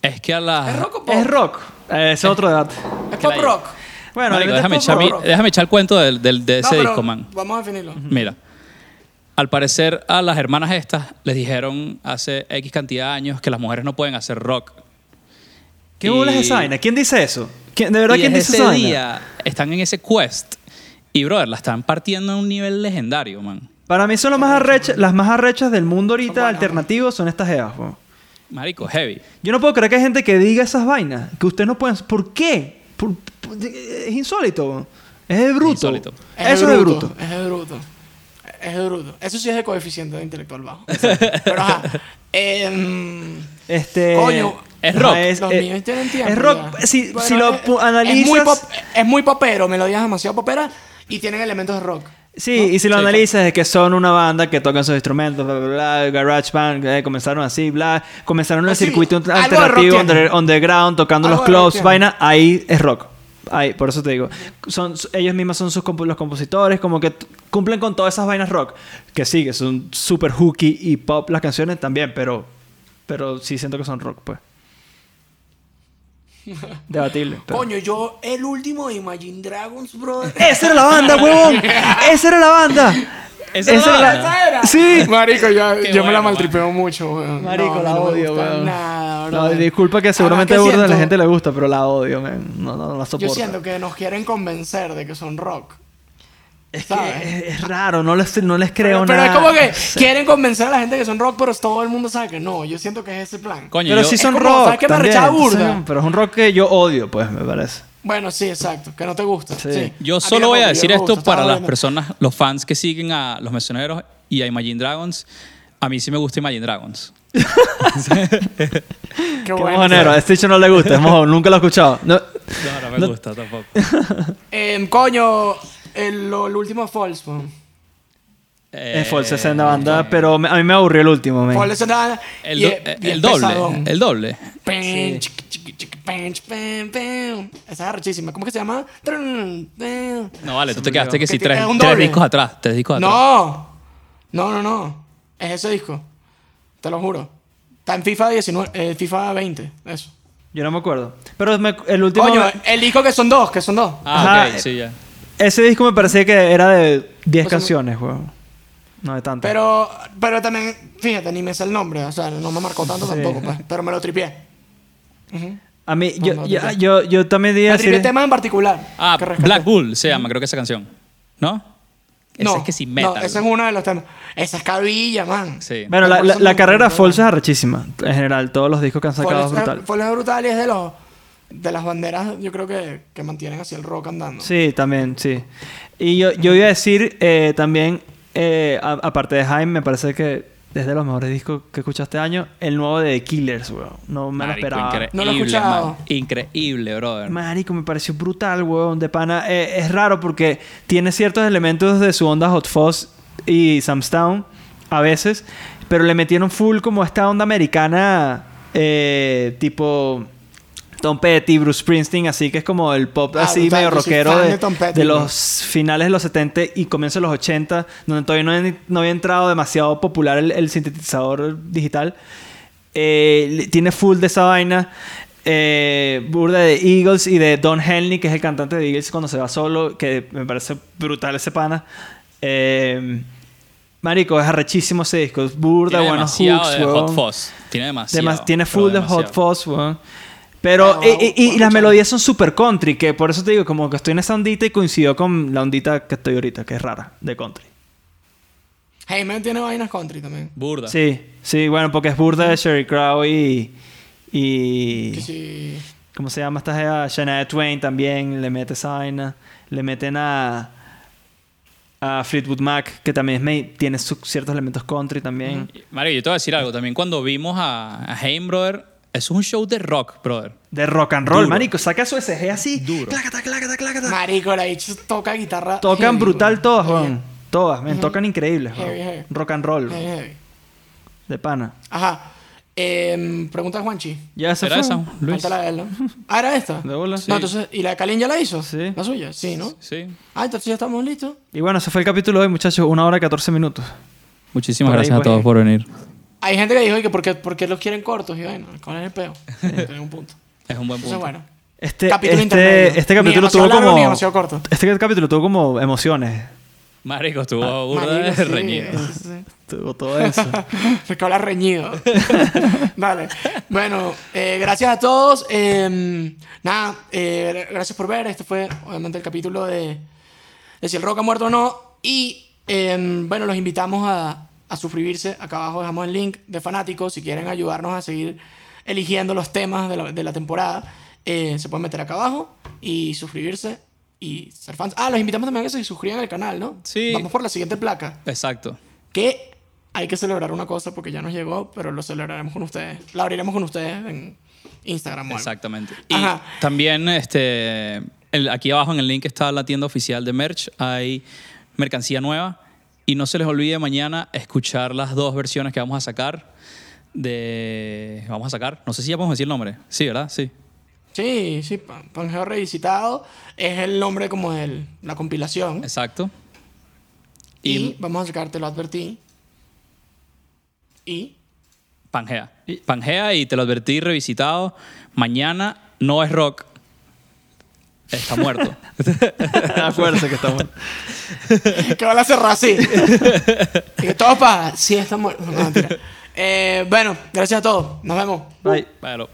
B: es que a la...
C: ¿Es rock o pop?
A: Es rock. Eh, ese es otro debate.
C: Es pop rock.
A: Bueno,
B: Marico, déjame,
A: es
B: echar mi- déjame echar el cuento del, del- de
C: No,
B: ese
C: pero
B: disco, man.
C: Vamos a definirlo.
B: Mira, al parecer a las hermanas estas les dijeron hace X cantidad de años que las mujeres no pueden hacer rock.
A: ¿Qué bola es esa? ¿Quién dice eso? ¿Quién- ¿De verdad
B: y
A: quién dice esa
B: ese
A: vaina?
B: día están en ese quest y, brother, la están partiendo a un nivel legendario, man.
A: Para mí son las más arrechas, las más arrechas del mundo ahorita
C: buenas,
A: alternativos son estas geas. po.
B: Marico, heavy.
A: Yo no puedo creer que hay gente que diga esas vainas. Que ustedes no pueden... ¿Por qué? Por- por- es insólito. Es de bruto.
B: insólito.
A: Eso es de bruto.
C: Es de bruto. Es de bruto. Eso sí es de coeficiente intelectual bajo. Pero ajá. Em,
A: Este...
C: Coño,
B: Es rock.
C: los
A: eh,
C: niños tienen tiempo.
A: es rock.
C: ya.
A: Si,
C: Bueno,
A: si lo
C: es-
A: analizas...
C: Es muy, pop, es muy popero, melodías demasiado poperas y tienen elementos de rock.
A: Sí, y si lo
B: Sí,
A: analizas es que son una banda que tocan sus instrumentos, bla, bla, bla, garage band, eh, comenzaron así, bla, comenzaron en el
C: sí,
A: circuito alternativo, under- underground, tocando
C: Algo
A: los clubs, vaina, ahí es rock. Ahí, por eso te digo, son ellos mismos son sus los compositores, como que cumplen con todas esas vainas rock, que sí, que son super hooky y pop las canciones también, pero pero sí siento que son rock, pues. Debatible. pero-
C: Coño, yo el último de Imagine Dragons, bro.
A: ¡Esa era la banda, huevón! ¡Esa era la banda!
B: Esa era la banda.
C: era?
A: Sí.
C: Marico, yo,
B: Qué
C: yo me la
B: man.
C: maltripeo mucho, weón.
A: Marico,
C: No,
A: la odio, weón.
C: Nada,
A: No, disculpa que seguramente a burda de la gente le gusta, pero la odio, man. No, no, no la soporto.
C: Yo siento que nos quieren convencer de que son rock.
A: Es que es, raro, no les, no les creo
C: Pero, pero
A: nada.
C: es como que quieren convencer a la gente que son rock, pero todo el mundo sabe que no. Yo siento que es ese plan.
B: Coño,
A: Pero
B: yo-
A: sí son
C: como,
A: rock.
C: ¿sabes qué me
A: también,
C: arrechaba burda?
A: Pero es un rock que yo odio, pues, me parece.
C: Bueno, sí, exacto. Que no te gusta.
A: Sí.
C: Sí.
B: Yo solo voy a decir esto
C: gusta,
B: para las personas, los fans que siguen a los Misioneros y a Imagine Dragons. A mí sí me gusta Imagine Dragons.
C: Qué
A: Qué
C: bueno.
A: mojonero, a este no le gusta, es mojón, nunca lo he escuchado. No,
B: No, no me
A: No-
B: gusta tampoco.
C: Em, coño, el, lo- el último False, man.
A: es falsa esa banda, pero me- a mí me aburrió el último, man.
C: False es nada.
B: El,
C: y
B: do-
C: es
B: el doble.
C: pesadón.
B: El doble.
C: Ch, pen, pen. Esa es arrechísima. ¿Cómo que se llama?
B: No, vale,
A: Se
B: tú te quedaste que sí, tres,
C: es
B: tres
C: doble.
B: discos atrás. Tres discos atrás.
C: No. No, no, no. Es ese disco. Te lo juro. Está en FIFA 19, eh, FIFA 20. Eso.
A: Yo no me acuerdo. Pero me- el último.
C: Coño, el disco que son dos, que son dos.
B: Ah,
A: Ajá,
B: ok, sí, ya.
A: Ese disco me parecía que era de 10
C: O sea,
A: canciones, weón. No de tantas.
C: Pero, pero también, fíjate, ni me sé el nombre. O sea, no me marcó tanto
A: Sí.
C: tampoco, pues. Pero me lo tripié. Ujú.
A: A mí, yo,
C: no,
A: yo,
C: no.
A: yo, yo también diría
C: Me tripié
A: decir...
C: temas en particular.
B: Ah,
C: que rescaté.
B: Black Bull se llama, creo que esa canción. ¿No? Esa
C: No,
B: es que sí, metal.
C: No, ese es uno de los temas. Esa es cabilla, man.
B: Sí.
A: Bueno, la, carrera
C: me-
A: False es arrechísima. En general, todos los discos que han sacado es brutal.
C: Fue brutal y es de los de las banderas, yo creo que, que mantienen así el rock andando.
A: Sí, también, sí. Y yo, yo iba a decir eh, también, eh, a- aparte de Jaime, me parece que es de los mejores discos que escuché este año, el nuevo de The Killers, weón. No me lo esperaba.
C: No lo he escuchado.
B: man. Increíble, brother.
A: Marico, me pareció brutal, weón, de pana. Eh, es raro porque tiene ciertos elementos de su onda Hot Fuzz y Samstown a veces, pero le metieron full como esta onda americana, eh, tipo Tom Petty, Bruce Springsteen, así que es como el pop
C: Ah,
A: así medio rockero de,
C: de Petty,
A: de
C: ¿no?
A: los finales de los 70 y comienzos de los 80, donde todavía no, había- no había entrado demasiado popular el, el sintetizador digital. Eh, tiene full de esa vaina. Eh, burda de Eagles y de Don Henley, que es el cantante de Eagles cuando se va solo, que me parece brutal ese pana. Eh, marico, es arrechísimo ese disco. Es burda,
B: Tiene
A: buenos
B: demasiado
A: hooks,
B: de. Hot Fuzz. Tiene demasiado.
A: Demas- tiene full de. Hot Fuzz, weón. Pero, y, las melodías son super country, que por eso te digo, como que estoy en esa ondita y coincidió con la ondita que estoy ahorita, que es rara, de country.
C: Heyman tiene vainas country también.
B: Burda.
A: Sí, sí, bueno, porque es burda de Sherry Crow y. y
C: sí.
A: ¿Cómo se llama esta jeva? Shania Twain también le mete esa vaina. Le meten a. a Fleetwood Mac, que también es tiene su- ciertos elementos country también.
B: Mario, yo te voy a decir algo. También cuando vimos a, a brother, es un show de rock, brother.
A: De rock and roll,
B: Duro.
A: marico. Saca su SG así.
B: Duro.
A: Clácata, clácata, clácata.
C: Marico, la bicha toca guitarra.
A: Tocan
C: heavy,
A: brutal todas,
C: Heavy,
A: Juan. Todas, men, tocan increíbles.
C: Heavy, heavy.
A: Rock and roll,
C: heavy, heavy.
A: de pana.
C: Ajá. Em, pregunta a Juanchi.
A: Ya se
B: ¿Era
A: fue.
B: esa, Luis?
C: De él, ¿no? Ah, era esta.
A: De bola.
C: No, entonces, ¿y la de Kalin ya la hizo?
A: Sí.
C: ¿La suya? Sí, ¿no?
B: Sí.
C: Ah, entonces ya estamos listos.
A: Y bueno, ese fue el capítulo de hoy, muchachos. Una hora y 14 minutos.
B: Muchísimas
A: Por ahí,
B: gracias a todos por venir.
C: Hay gente que dijo que por qué, por qué los quieren cortos. Y bueno, ¿cuál es el peo? Tiene un punto.
B: Es un buen
C: Entonces,
B: punto.
C: bueno.
A: Este,
C: Capítulo intermedio.
A: este, este
C: Ni
A: capítulo tuvo
C: largo,
A: como.
C: ni demasiado corto.
A: Este capítulo tuvo como emociones.
B: Marico, estuvo burda
C: Marico,
B: de
C: sí,
B: reñido.
C: sí, sí.
A: Tuvo todo eso.
C: Se que habla reñido. Vale. Bueno, eh, gracias a todos. Eh, nada, eh, gracias por ver. Este fue obviamente el capítulo de, de si el rock ha muerto o no. Y eh, bueno, los invitamos a, a suscribirse. Acá abajo dejamos el link de fanáticos. Si quieren ayudarnos a seguir eligiendo los temas de la, de la temporada, eh, se pueden meter acá abajo y suscribirse y ser fans. Ah, los invitamos también a que se suscriban al canal, ¿no?
B: Sí.
C: Vamos por la siguiente placa.
B: Exacto.
C: Que hay que celebrar una cosa porque ya nos llegó, pero lo celebraremos con ustedes. La abriremos con ustedes en Instagram.
B: Exactamente. Y
C: Ajá.
B: también este, el- aquí abajo en el link está la tienda oficial de merch. Hay mercancía nueva. Y no se les olvide mañana escuchar las dos versiones que vamos a sacar. De. Vamos a sacar. No sé si ya podemos decir el nombre. Sí, ¿verdad? Sí.
C: Sí, sí, Pan- Pangeo Revisitado es el nombre como de la compilación.
B: Exacto.
C: Y,
B: Y,
C: vamos a sacar, te lo advertí. Y
B: Pangea. Pangea y te lo advertí revisitado. Mañana no es rock. Está muerto.
A: Acuérdense que estamos.
C: que van a cerrar así. y que todos para. Sí. No, mentira. Eh, bueno, gracias a todos. Nos vemos.
A: Bye.
B: Bueno.